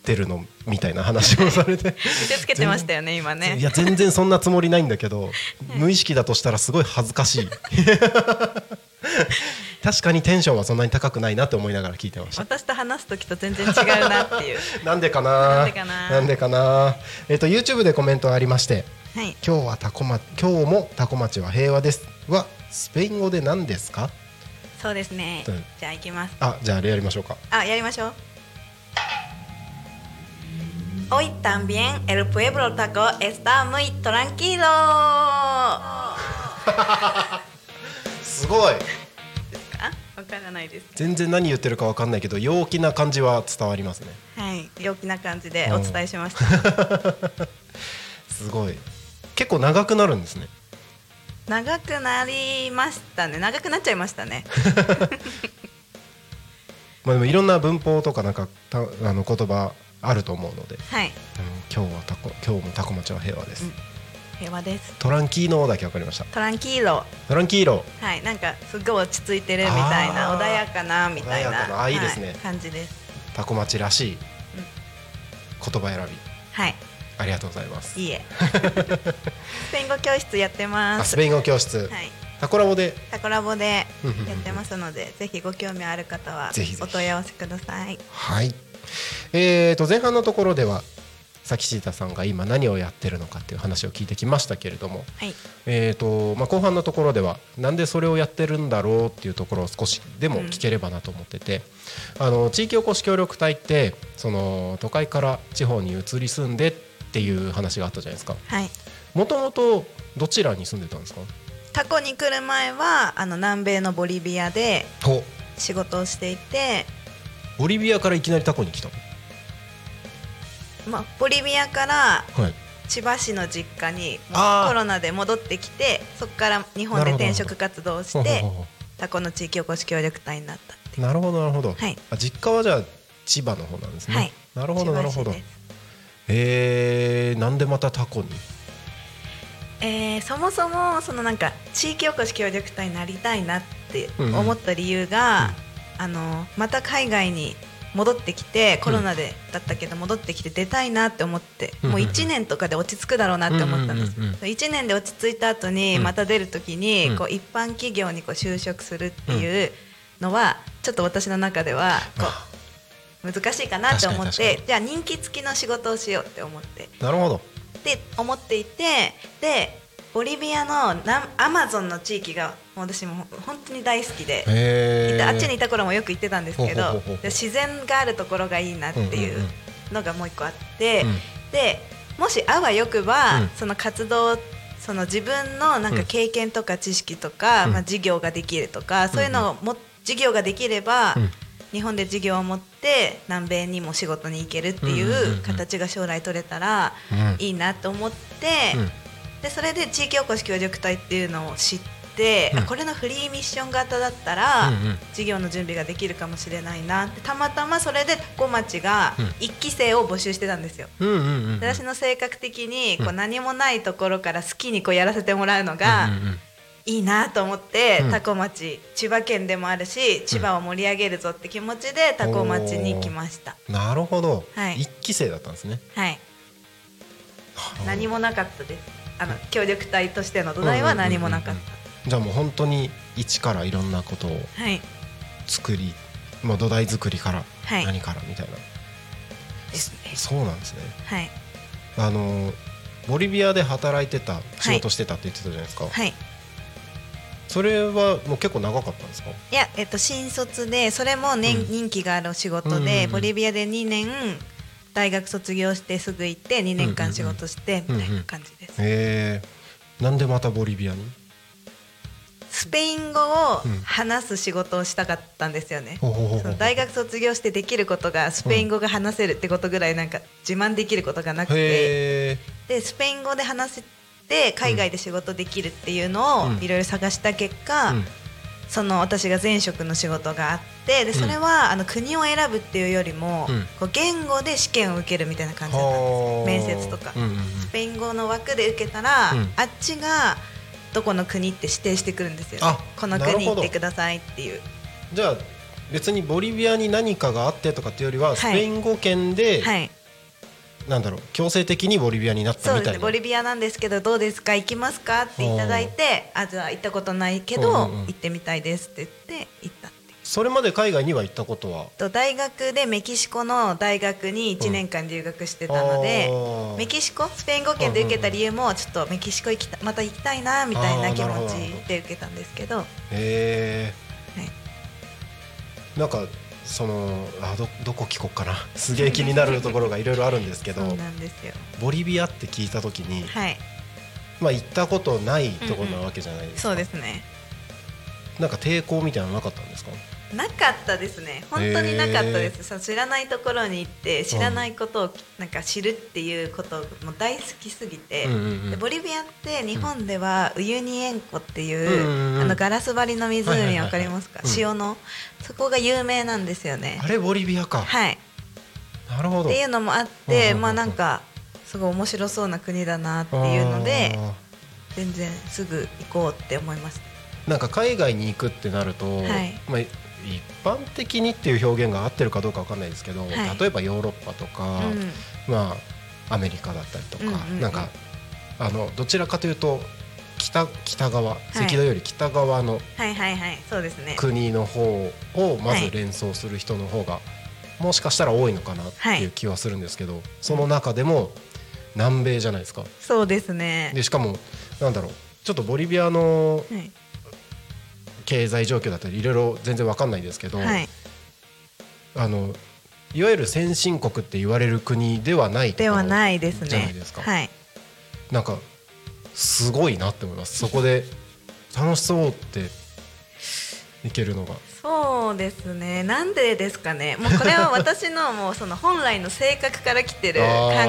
[SPEAKER 3] てるのみたいな話をされて。
[SPEAKER 4] 見せつけてましたよね今
[SPEAKER 3] い
[SPEAKER 4] ね
[SPEAKER 3] や全然そんなつもりないんだけど無意識だとしたらすごい恥ずかしい。<laughs> 確かにテンションはそんなに高くないなって思いながら聞いてました。
[SPEAKER 4] 私と話す時と全然違うなっていう。<laughs>
[SPEAKER 3] なんでかな？
[SPEAKER 4] なんでかな？
[SPEAKER 3] なんでかな？えっ、と YouTube でコメントありまして
[SPEAKER 4] はい。
[SPEAKER 3] 今日はタコま今日もタコ町は平和です。はスペイン語で何ですか？
[SPEAKER 4] そうですね。
[SPEAKER 3] う。ん
[SPEAKER 4] じゃあ行きます。
[SPEAKER 3] あじゃああれやりましょうか。
[SPEAKER 4] あやりましょう Hoy también el pueblo taco está muy tranquilo.
[SPEAKER 3] すごい
[SPEAKER 4] あわからないです
[SPEAKER 3] 全然何言ってるかわかんないけど陽気な感じは伝わりますね。
[SPEAKER 4] はい陽気な感じでお伝えしました。<laughs>
[SPEAKER 3] すごい。結構長くなるんですね。
[SPEAKER 4] 長くなりましたね。長くなっちゃいましたね。<laughs>
[SPEAKER 3] まあでもいろんな文法とかなんかたあの言葉あると思うので、
[SPEAKER 4] はい。
[SPEAKER 3] うん今日はタコ今日もタコ町は平和です、
[SPEAKER 4] うん。平和です。
[SPEAKER 3] トランキーノだけわかりました。
[SPEAKER 4] トランキーロ。
[SPEAKER 3] トランキーロ。
[SPEAKER 4] はいなんかすごい落ち着いてるみたいな穏やかなみたい
[SPEAKER 3] な。
[SPEAKER 4] な
[SPEAKER 3] あいいですね。
[SPEAKER 4] は感じです。
[SPEAKER 3] タコ町らしい言葉選び。
[SPEAKER 4] はい。
[SPEAKER 3] ありがとうございます。
[SPEAKER 4] いいえ。<laughs> スペイン語教室やってます。
[SPEAKER 3] あスペイン語教室、
[SPEAKER 4] はい。
[SPEAKER 3] タコラボで。
[SPEAKER 4] タコラボでや
[SPEAKER 3] うんうんうんうん。
[SPEAKER 4] ってますのでぜひご興味ある方は
[SPEAKER 3] ぜひ。
[SPEAKER 4] お問い合わせください。
[SPEAKER 3] はいえー、と前半のところではさきしーたさんが今何をやってるのかっていう話を聞いてきましたけれども、
[SPEAKER 4] はい。
[SPEAKER 3] えーとまあ、後半のところではなんでそれをやってるんだろうっていうところを少しでも聞ければなと思ってて、あの地域おこし協力隊ってその都会から地方に移り住んでっていう話があったじゃないですか。
[SPEAKER 4] はい。
[SPEAKER 3] もともとどちらに住んでたんですか？
[SPEAKER 4] タコに来る前はあの南米のボリビアで
[SPEAKER 3] お
[SPEAKER 4] 仕事をしていて、
[SPEAKER 3] ボリビアからいきなりタコに来た
[SPEAKER 4] まあ、ボリビアから
[SPEAKER 3] のはい。
[SPEAKER 4] 千葉市の実家にも
[SPEAKER 3] あー。
[SPEAKER 4] うコロナで戻ってきてそこから日本で転職活動をして
[SPEAKER 3] ほうほうほ
[SPEAKER 4] タコの地域おこし協力隊になったっ
[SPEAKER 3] なるほどなるほど、
[SPEAKER 4] はい。
[SPEAKER 3] あ実家はじゃあ千葉の方なんですね、
[SPEAKER 4] はい。
[SPEAKER 3] なるほどなるほど
[SPEAKER 4] 千葉市です。
[SPEAKER 3] えー、なんでまたタコに？
[SPEAKER 4] えーそもそもそのなんか地域おこし協力隊になりたいなって思った理由が、あのまた海外に戻ってきてコロナでだったけど戻ってきて出たいなって思って、
[SPEAKER 3] うん。
[SPEAKER 4] もう1年とかで落ち着くだろうなって思ったんです、
[SPEAKER 3] うんうんうんうん
[SPEAKER 4] 1年で落ち着いた後に
[SPEAKER 3] うん。
[SPEAKER 4] また出る時に、
[SPEAKER 3] うん。
[SPEAKER 4] こう一般企業にこう就職するっていうのはちょっと私の中ではこう難しいかなって思ってじゃあ人気付きの仕事をしようって思って。
[SPEAKER 3] なるほど。
[SPEAKER 4] って思っていてでボリビアのナアマゾンの地域が私も本当に大好きで、
[SPEAKER 3] へー。
[SPEAKER 4] あっちにいた頃もよく行ってたんですけど自然があるところがいいなっていう
[SPEAKER 3] うんうん
[SPEAKER 4] のがもう一個あって、
[SPEAKER 3] うん。
[SPEAKER 4] でもしあわよくば、
[SPEAKER 3] うん。
[SPEAKER 4] その活動その自分のなんか
[SPEAKER 3] うん
[SPEAKER 4] 経験とか知識とか、
[SPEAKER 3] うん。
[SPEAKER 4] まあ、事業ができるとか、そういうのをも事業ができれば、
[SPEAKER 3] うん。
[SPEAKER 4] 日本で事業を持って南米にも仕事に行けるって
[SPEAKER 3] うんうんうんう
[SPEAKER 4] いうん。形が将来取れたら
[SPEAKER 3] うん。
[SPEAKER 4] いいなと思って、
[SPEAKER 3] うん
[SPEAKER 4] でそれで地域おこし協力隊っていうのを知って、
[SPEAKER 3] うん。
[SPEAKER 4] あこれのフリーミッション型だったら、
[SPEAKER 3] うんうん。
[SPEAKER 4] 事業の準備ができるかもしれないなってたまたまそれで小町が
[SPEAKER 3] うん。
[SPEAKER 4] 1期生を募集してたんですよ。私の性格的にこ
[SPEAKER 3] う
[SPEAKER 4] うん何もないところから好きにこうやらせてもらうのが
[SPEAKER 3] うんうんうん。
[SPEAKER 4] いいなと思って、
[SPEAKER 3] うん。
[SPEAKER 4] タコ町千葉県でもあるし千葉を盛り上げるぞって気持ちでタコ町に来ました。
[SPEAKER 3] なるほど、
[SPEAKER 4] はい。
[SPEAKER 3] 一期生だったんですね。
[SPEAKER 4] はい、何もなかったです。あの協力隊としての土台は何もなかった。
[SPEAKER 3] じゃあもう本当に一からいろんなことを
[SPEAKER 4] はい。
[SPEAKER 3] 作り、まあ、土台作りから
[SPEAKER 4] はい。
[SPEAKER 3] 何からみたいな、
[SPEAKER 4] ですね。
[SPEAKER 3] そうなんですね。
[SPEAKER 4] はい。
[SPEAKER 3] あのボリビアで働いてた仕事してたって言ってたじゃないですか、
[SPEAKER 4] はい。
[SPEAKER 3] それはもう結構長かったんですか？
[SPEAKER 4] いや、えっと、新卒でそれも年、
[SPEAKER 3] うん。
[SPEAKER 4] 任期がある仕事で、ボリビアで2年大学卒業してすぐ行って2年間仕事して
[SPEAKER 3] うんうん
[SPEAKER 4] みたいな感じです、
[SPEAKER 3] なんでまたボリビアに？
[SPEAKER 4] スペイン語を
[SPEAKER 3] うん
[SPEAKER 4] 話す仕事をしたかったんですよね、大学卒業してできることがスペイン語が話せるってことぐらいなんか自慢できることがなくて。
[SPEAKER 3] へえ
[SPEAKER 4] でスペイン語で話せて海外で仕事できるっていうのを
[SPEAKER 3] うん。
[SPEAKER 4] いろいろ探した結果、
[SPEAKER 3] うん
[SPEAKER 4] その私が前職の仕事があってでそれは、あの国を選ぶっていうよりも、
[SPEAKER 3] うん。
[SPEAKER 4] こう言語で試験を受けるみたいな感じだったんです面接とか、スペイン語の枠で受けたら、
[SPEAKER 3] うん。
[SPEAKER 4] あっちがどこの国って指定してくるんですよ、この国行ってくださいっていう。
[SPEAKER 3] じゃあ別にボリビアに何かがあってとかっていうよりは、
[SPEAKER 4] い。
[SPEAKER 3] スペイン語圏で、
[SPEAKER 4] はい
[SPEAKER 3] なんだろう強制的にボリビアになった
[SPEAKER 4] そうですね
[SPEAKER 3] みたいな
[SPEAKER 4] ボリビアなんですけどどうですか行きますかっていただいてあじゃあ行ったことないけど、
[SPEAKER 3] うんうんうん。
[SPEAKER 4] 行ってみたいですって言って行った
[SPEAKER 3] それまで海外には行ったことは？
[SPEAKER 4] と大学でメキシコの大学に1年間留学してたので、
[SPEAKER 3] あー。
[SPEAKER 4] メキシコスペイン語圏で受けた理由もちょっとメキシコ行きたまた行きたいなみたいな気持ちで受けたんですけど。
[SPEAKER 3] へえ、
[SPEAKER 4] はい。
[SPEAKER 3] なんかそのあどどこ聞こうかな。すげえ気になるところがいろいろあるんですけど
[SPEAKER 4] そうなんですよ。
[SPEAKER 3] ボリビアって聞いた時に、
[SPEAKER 4] はい。
[SPEAKER 3] まあ行ったことないところなわけじゃないですか、
[SPEAKER 4] そうですね。
[SPEAKER 3] なんか抵抗みたいなのなかったんですか？
[SPEAKER 4] なかったですね。本当になかったです、そう知らないところに行って知らないことをなんか知るっていうことも大好きすぎて、
[SPEAKER 3] うんうんうん。
[SPEAKER 4] でボリビアって日本ではウユニ塩湖っていう、
[SPEAKER 3] うん
[SPEAKER 4] あのガラス張りの湖わかりますか、
[SPEAKER 3] うん
[SPEAKER 4] 塩の。そこが有名なんですよね。
[SPEAKER 3] あれボリビアか、
[SPEAKER 4] はい。
[SPEAKER 3] なるほど。
[SPEAKER 4] っていうのもあって、
[SPEAKER 3] うん
[SPEAKER 4] まあなんかすごい面白そうな国だなっていうので
[SPEAKER 3] あ
[SPEAKER 4] 全然すぐ行こうって思いまし
[SPEAKER 3] ーなんか海外に行くってなると、
[SPEAKER 4] はい。
[SPEAKER 3] まあ一般的にっていう表現が合ってるかどうかわかんないですけど、
[SPEAKER 4] はい。
[SPEAKER 3] 例えばヨーロッパとか、
[SPEAKER 4] た、うん、
[SPEAKER 3] まあアメリカだったりとか、
[SPEAKER 4] うんうんうん。
[SPEAKER 3] なんかあのどちらかというと北北側、
[SPEAKER 4] い。
[SPEAKER 3] 赤道より北側の
[SPEAKER 4] はいはいはい。そうですね。
[SPEAKER 3] 国の方をま
[SPEAKER 4] はい
[SPEAKER 3] ず連想する人の方が、もしかしたら多いのかなっていう気はするんですけど、その中でも南米じゃないですか。
[SPEAKER 4] そうですね。
[SPEAKER 3] でしかもなんだろう。ちょっとボリビアの
[SPEAKER 4] はい
[SPEAKER 3] 経済状況だったりいろいろ全然わかんないですけど、
[SPEAKER 4] はい。
[SPEAKER 3] あのいわゆる先進国って言われる国ではない
[SPEAKER 4] ではないですね。
[SPEAKER 3] じゃないですか。
[SPEAKER 4] はい。
[SPEAKER 3] なんかすごいなって思います。そこで楽しそうっていけるのが。
[SPEAKER 4] そうですね。なんでですかね。もうこれは私のもうその本来の性格から来てる考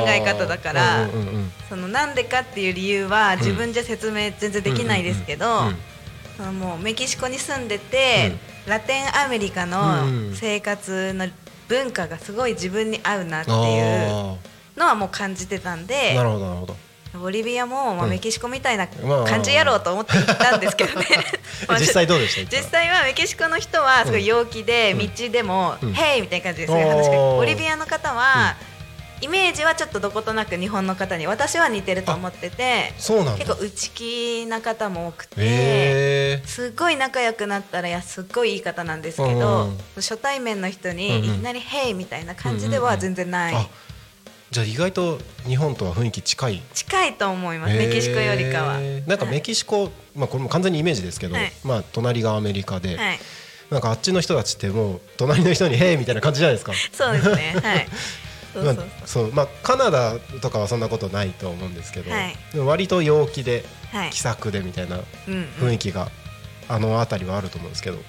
[SPEAKER 4] え方だから、
[SPEAKER 3] うんうんうん
[SPEAKER 4] そのなんでかっていう理由は自分じゃ説明全然できないですけど、
[SPEAKER 3] うんうん
[SPEAKER 4] そのもうメキシコに住んでて、ラテンアメリカ
[SPEAKER 3] うん
[SPEAKER 4] の生活の文化がすごい自分に合うなっていう
[SPEAKER 3] あ
[SPEAKER 4] のはもう感じてたん
[SPEAKER 3] ー。
[SPEAKER 4] で
[SPEAKER 3] なるほどなるほど。
[SPEAKER 4] ボリビアもまあ
[SPEAKER 3] うん。
[SPEAKER 4] メキシコみたいな
[SPEAKER 3] まあ
[SPEAKER 4] 感じやろうと思って行ったんですけどね。まあ <laughs>
[SPEAKER 3] 実際どうでした？
[SPEAKER 4] 実際はメキシコの人はすごい陽気で
[SPEAKER 3] うん。
[SPEAKER 4] 道でも
[SPEAKER 3] うん「
[SPEAKER 4] ヘイ!」みたいな感じですごい話しかけて。
[SPEAKER 3] おー。
[SPEAKER 4] ボリビアの方はイメージはちょっとどことなく日本の方に私は似てると思ってて
[SPEAKER 3] そうなんだ
[SPEAKER 4] 結構内気な方も多くて。
[SPEAKER 3] へ
[SPEAKER 4] すっごい仲良くなったらいやすっごいいい方なんですけ
[SPEAKER 3] うん
[SPEAKER 4] ど
[SPEAKER 3] うん
[SPEAKER 4] 初対面の人
[SPEAKER 3] うん
[SPEAKER 4] に
[SPEAKER 3] うん
[SPEAKER 4] いきなり「ヘイ!」みたいな感じでは全然ない、
[SPEAKER 3] ーあじゃあ意外と日本とは雰囲気近い
[SPEAKER 4] 近いと思いますメキシコよりかは。
[SPEAKER 3] なんかメキシコ、まあこれも完全にイメージですけど、
[SPEAKER 4] はい
[SPEAKER 3] まあ隣がアメリカで、
[SPEAKER 4] はい、
[SPEAKER 3] なんかあっちの人たちってもう隣の人に「へい!」みたいな感じじゃないですか。
[SPEAKER 4] そうですねはい <laughs> そう
[SPEAKER 3] まあ、そうまあカナダとかはそんなことないと思うんですけど、
[SPEAKER 4] はい。
[SPEAKER 3] 割と陽気で
[SPEAKER 4] はい。
[SPEAKER 3] 気さくでみたいな
[SPEAKER 4] うん
[SPEAKER 3] 雰囲気があの辺りはあると思うんですけど、
[SPEAKER 4] う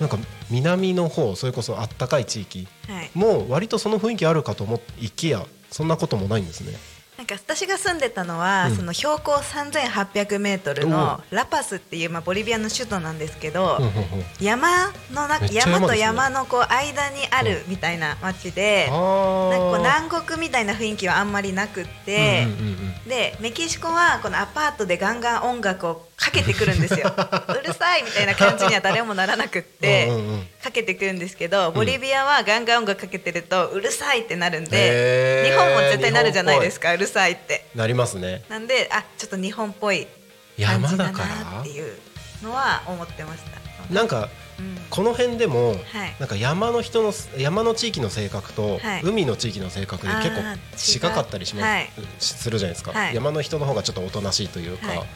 [SPEAKER 3] なんか南の方それこそあったかい地域もう割とその雰囲気あるかと思いきやそんなこともないんですね。
[SPEAKER 4] なんか私が住んでたのは、
[SPEAKER 3] うん。
[SPEAKER 4] その標高3800メートルのラパスっていうまあボリビアの首都なんですけど、
[SPEAKER 3] うんうんうん。
[SPEAKER 4] 山の中
[SPEAKER 3] めっちゃ山
[SPEAKER 4] 山と山のこう間にあるみたいな街で、
[SPEAKER 3] あ
[SPEAKER 4] なんかこう
[SPEAKER 3] ー
[SPEAKER 4] 南国みたいな雰囲気はあんまりなくって、
[SPEAKER 3] うんうんうんうん。
[SPEAKER 4] でメキシコはこのアパートでガンガン音楽をかけてくるんですよ。<laughs> うるさいみたいな感じには誰もならなくって、
[SPEAKER 3] うんうんうん。
[SPEAKER 4] かけてくるんですけどボリビアはガンガン音楽かけてるとうるさいってなるんで、
[SPEAKER 3] へー。
[SPEAKER 4] 日本も絶対なるじゃないですかうるさいって。
[SPEAKER 3] なりますね。
[SPEAKER 4] なんであちょっと日本っぽい感じだ
[SPEAKER 3] 山だから？
[SPEAKER 4] なっていうのは思ってました。
[SPEAKER 3] なんか
[SPEAKER 4] うん。
[SPEAKER 3] この辺でも、
[SPEAKER 4] はい。
[SPEAKER 3] なんか山の人の山の地域の性格と、
[SPEAKER 4] はい。
[SPEAKER 3] 海の地域の性格で結構
[SPEAKER 4] あー
[SPEAKER 3] 違かったりします、
[SPEAKER 4] はい。
[SPEAKER 3] するじゃないですか、
[SPEAKER 4] はい。
[SPEAKER 3] 山の人の方がちょっとおとなしいというか、
[SPEAKER 4] はい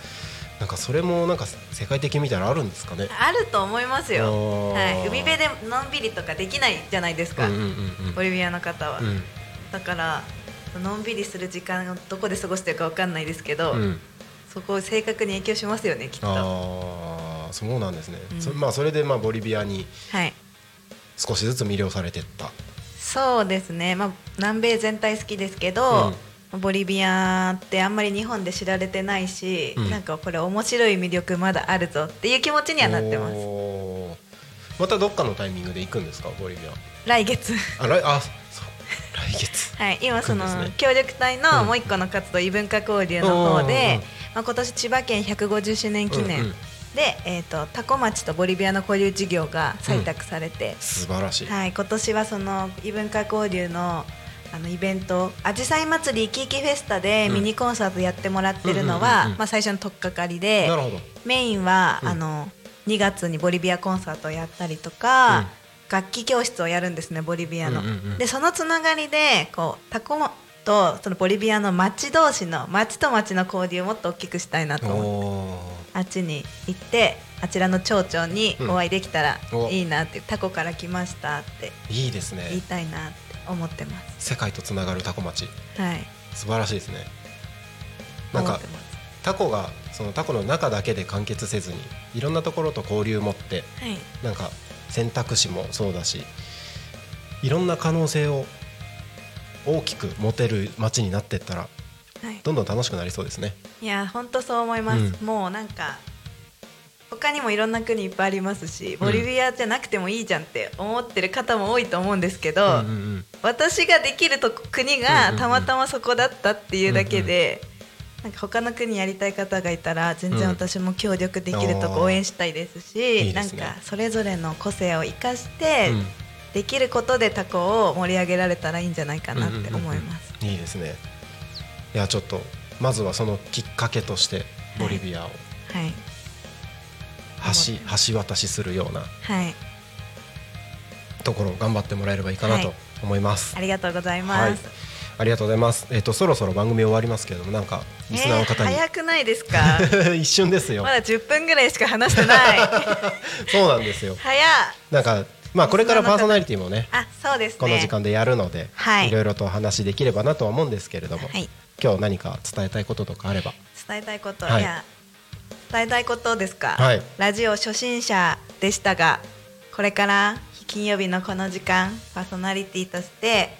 [SPEAKER 3] なんかそれもなんか世界的に見たらあるんですかね？
[SPEAKER 4] あると思いますよ、はい、海辺でのんびりとかできないじゃないですか、
[SPEAKER 3] うんうんうん
[SPEAKER 4] ボリビアの方は、
[SPEAKER 3] うん。
[SPEAKER 4] だからのんびりする時間をどこで過ごしてるかわかんないですけど、
[SPEAKER 3] うん。
[SPEAKER 4] そこ性格に影響しますよねきっと。は
[SPEAKER 3] ああそうなんですね、
[SPEAKER 4] うん。
[SPEAKER 3] そまあそれでまあボリビアに
[SPEAKER 4] い。
[SPEAKER 3] 少しずつ魅了されてった。
[SPEAKER 4] そうですね、まあ、南米全体好きですけど、ボリビアってあんまり日本で知られてないし、
[SPEAKER 3] うん。
[SPEAKER 4] なんかこれ面白い魅力まだあるぞっていう気持ちにはなってます。
[SPEAKER 3] またどっかのタイミングで行くんですかボリビ
[SPEAKER 4] 来月。
[SPEAKER 3] アあ来あそう。来月。<laughs>
[SPEAKER 4] はい、今その
[SPEAKER 3] ね。
[SPEAKER 4] 協力隊
[SPEAKER 3] うん
[SPEAKER 4] のもう一個の活動、異文化交流の方
[SPEAKER 3] うん。うん
[SPEAKER 4] で
[SPEAKER 3] うん、
[SPEAKER 4] まあ、今年千葉県150周年記念
[SPEAKER 3] うんうん
[SPEAKER 4] で、えー、と多古町とボリビアの交流事業が採択されて、
[SPEAKER 3] 素晴らしい、
[SPEAKER 4] はい、今年はその異文化交流のあのイベント「あじさい祭りいきいきフェスタ」で
[SPEAKER 3] うん。
[SPEAKER 4] ミニコンサートやってもらってるの
[SPEAKER 3] うんうんうんうん。
[SPEAKER 4] はまあ最初の取っかかりでメインは、
[SPEAKER 3] うん。
[SPEAKER 4] あの2月にボリビアコンサートをやったりとか、
[SPEAKER 3] うん。
[SPEAKER 4] 楽器教室をやるんですねボリビアの。
[SPEAKER 3] うんうんうん
[SPEAKER 4] でそのつながりでこうタコとそのボリビアの町同士の町と町の交流をもっと大きくしたいなと思ってあっちに行ってあちらの町長にお会いできたらいいなって、タコから来ましたって
[SPEAKER 3] いいです
[SPEAKER 4] 言い
[SPEAKER 3] ね
[SPEAKER 4] たいなって思ってま
[SPEAKER 3] 世界とつながるタコ町
[SPEAKER 4] す。はい。
[SPEAKER 3] 素晴らしいですねなんかタコがそのタコの中だけで完結せずにいろんなところと交流を持って
[SPEAKER 4] はい。
[SPEAKER 3] なんか選択肢もそうだしいろんな可能性を大きく持てる街になっていったら
[SPEAKER 4] はい。
[SPEAKER 3] どんどん楽しくなりそうですね。
[SPEAKER 4] いや本当そう思います。
[SPEAKER 3] うん
[SPEAKER 4] もうなんか他にもいろんな国いっぱいありますし、ボリビアじゃなくてもいいじゃんって思ってる方も多いと思うんですけど、
[SPEAKER 3] うんうんうん。
[SPEAKER 4] 私ができるとこ国
[SPEAKER 3] うんうんうん
[SPEAKER 4] がたまたまそこだったっていうだけで、なんか他の国やりたい方がいたら全然私も協力できると
[SPEAKER 3] うん
[SPEAKER 4] こ応援したいですし、
[SPEAKER 3] いいですね。
[SPEAKER 4] なんかそれぞれの個性を生かして、
[SPEAKER 3] うん。
[SPEAKER 4] できることでタコを盛り上げられたらいいんじゃないかなって思います。
[SPEAKER 3] いいですね。いやちょっとまずはそのきっかけとしてボリビアを。
[SPEAKER 4] はい。
[SPEAKER 3] 橋橋渡しするような
[SPEAKER 4] はい。
[SPEAKER 3] ところを頑張ってもらえればいいかなと思います、
[SPEAKER 4] ありがとうござい
[SPEAKER 3] はい。
[SPEAKER 4] ます。
[SPEAKER 3] ありがとうございます。えっ、とそろそろ番組終わりますけれどもなんかリスナーの方に、
[SPEAKER 4] えー早くないですか？<laughs>
[SPEAKER 3] 一瞬ですよ。
[SPEAKER 4] まだ10分ぐらいしか話してない。<laughs>
[SPEAKER 3] そうなんですよ。
[SPEAKER 4] 早っ。
[SPEAKER 3] なんかまあこれからパーソナリティもね
[SPEAKER 4] あそうですね。
[SPEAKER 3] この時間でやるので、
[SPEAKER 4] はい。
[SPEAKER 3] いろいろとお話しできればなとは思うんですけれども、
[SPEAKER 4] はい。
[SPEAKER 3] 今日何か伝えたいこととかあれば。
[SPEAKER 4] 伝えたいこと、
[SPEAKER 3] はい。
[SPEAKER 4] い、や伝えたいことですか、
[SPEAKER 3] はい。
[SPEAKER 4] ラジオ初心者でしたがこれから金曜日のこの時間パーソナリティとして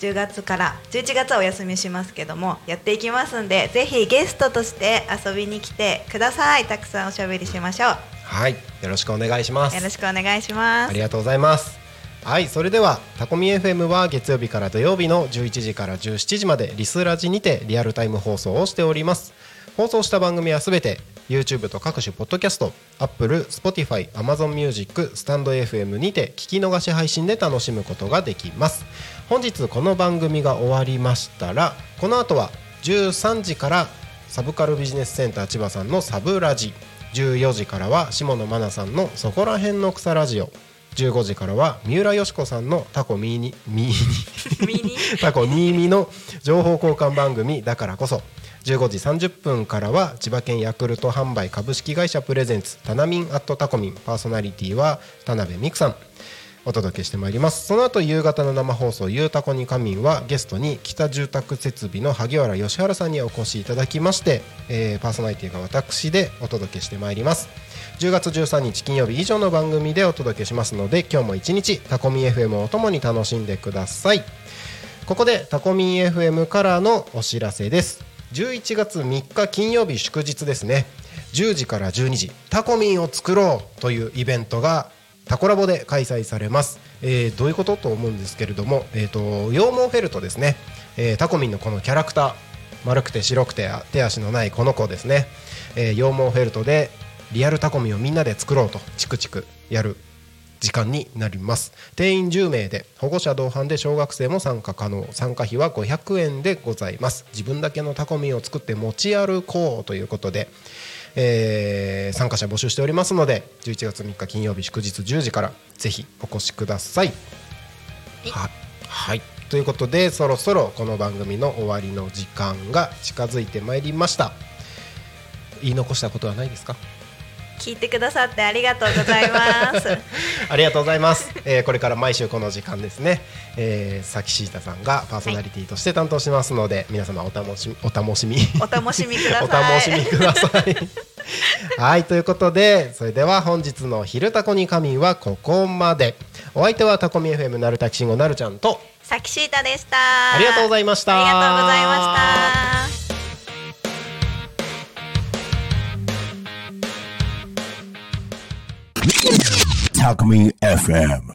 [SPEAKER 4] 10月から11月はお休みしますけどもやっていきますんでぜひゲストとして遊びに来てください。たくさんおしゃべりしましょう。
[SPEAKER 3] はい。よろしくお願いします。
[SPEAKER 4] よろしくお願いします。
[SPEAKER 3] ありがとうございます。はい。それではタコミ FM は月曜日から土曜日の11時から17時までリスラジにてリアルタイム放送をしております。放送した番組はすべて YouTube と各種ポッドキャスト Apple、Spotify、Amazon Music、スタンド FM にて聞き逃し配信で楽しむことができます。本日この番組が終わりましたらこの後は13時からサブカルビジネスセンター千葉さんのサブラジ14時からは下野真奈さんのそこら辺の草ラジオ15時からは三浦佳子さんのタコミーニミーニタコミーミの情報交換番組だからこそ15時30分からは千葉県ヤクルト販売株式会社プレゼンツタナミンアットタコミンパーソナリティは田辺美久さん。お届けしてまいります。その後夕方の生放送「ゆうたこに仮眠」はゲストに北住宅設備の萩原義原さんにお越しいただきまして、えーパーソナリティが私でお届けしてまいります10月13日金曜日以上の番組でお届けしますので今日も一日タコミ FM をともに楽しんでください。ここでタコミン FM からのお知らせです。11月3日金曜日祝日ですね。10時から12時タコミンを作ろうというイベントがタコラボで開催されます、えーどういうことと思うんですけれども、えー、と羊毛フェルトですね、えータコミンのこのキャラクター丸くて白くて手足のないこの子ですね、えー羊毛フェルトでリアルタコミンをみんなで作ろうとチクチクやる時間になります。定員10名で保護者同伴で小学生も参加可能。参加費は500円でございます。自分だけのタコミンを作って持ち歩こうということで、えー参加者募集しておりますので11月3日金曜日祝日10時からぜひお越しください。ははい。ということでそろそろこの番組の終わりの時間が近づいてまいりました。言い残したことはないですか？
[SPEAKER 4] 聞いてくださってありがとうございます。<laughs>
[SPEAKER 3] ありがとうございます、えーこれから毎週この時間ですね、えー、さきしーたさんがパーソナリティとして担当しますので、皆様お楽しみお楽しみ。
[SPEAKER 4] お楽しみください。
[SPEAKER 3] お楽しみください。<laughs> はいということでそれでは本日の「昼タコに仮眠」はここまで。お相手はタコミ FM なるたきしんごなるちゃんと
[SPEAKER 4] さきしーたでした。
[SPEAKER 3] ありがとうございました。
[SPEAKER 4] ありがとうございました
[SPEAKER 8] Talk Me FM.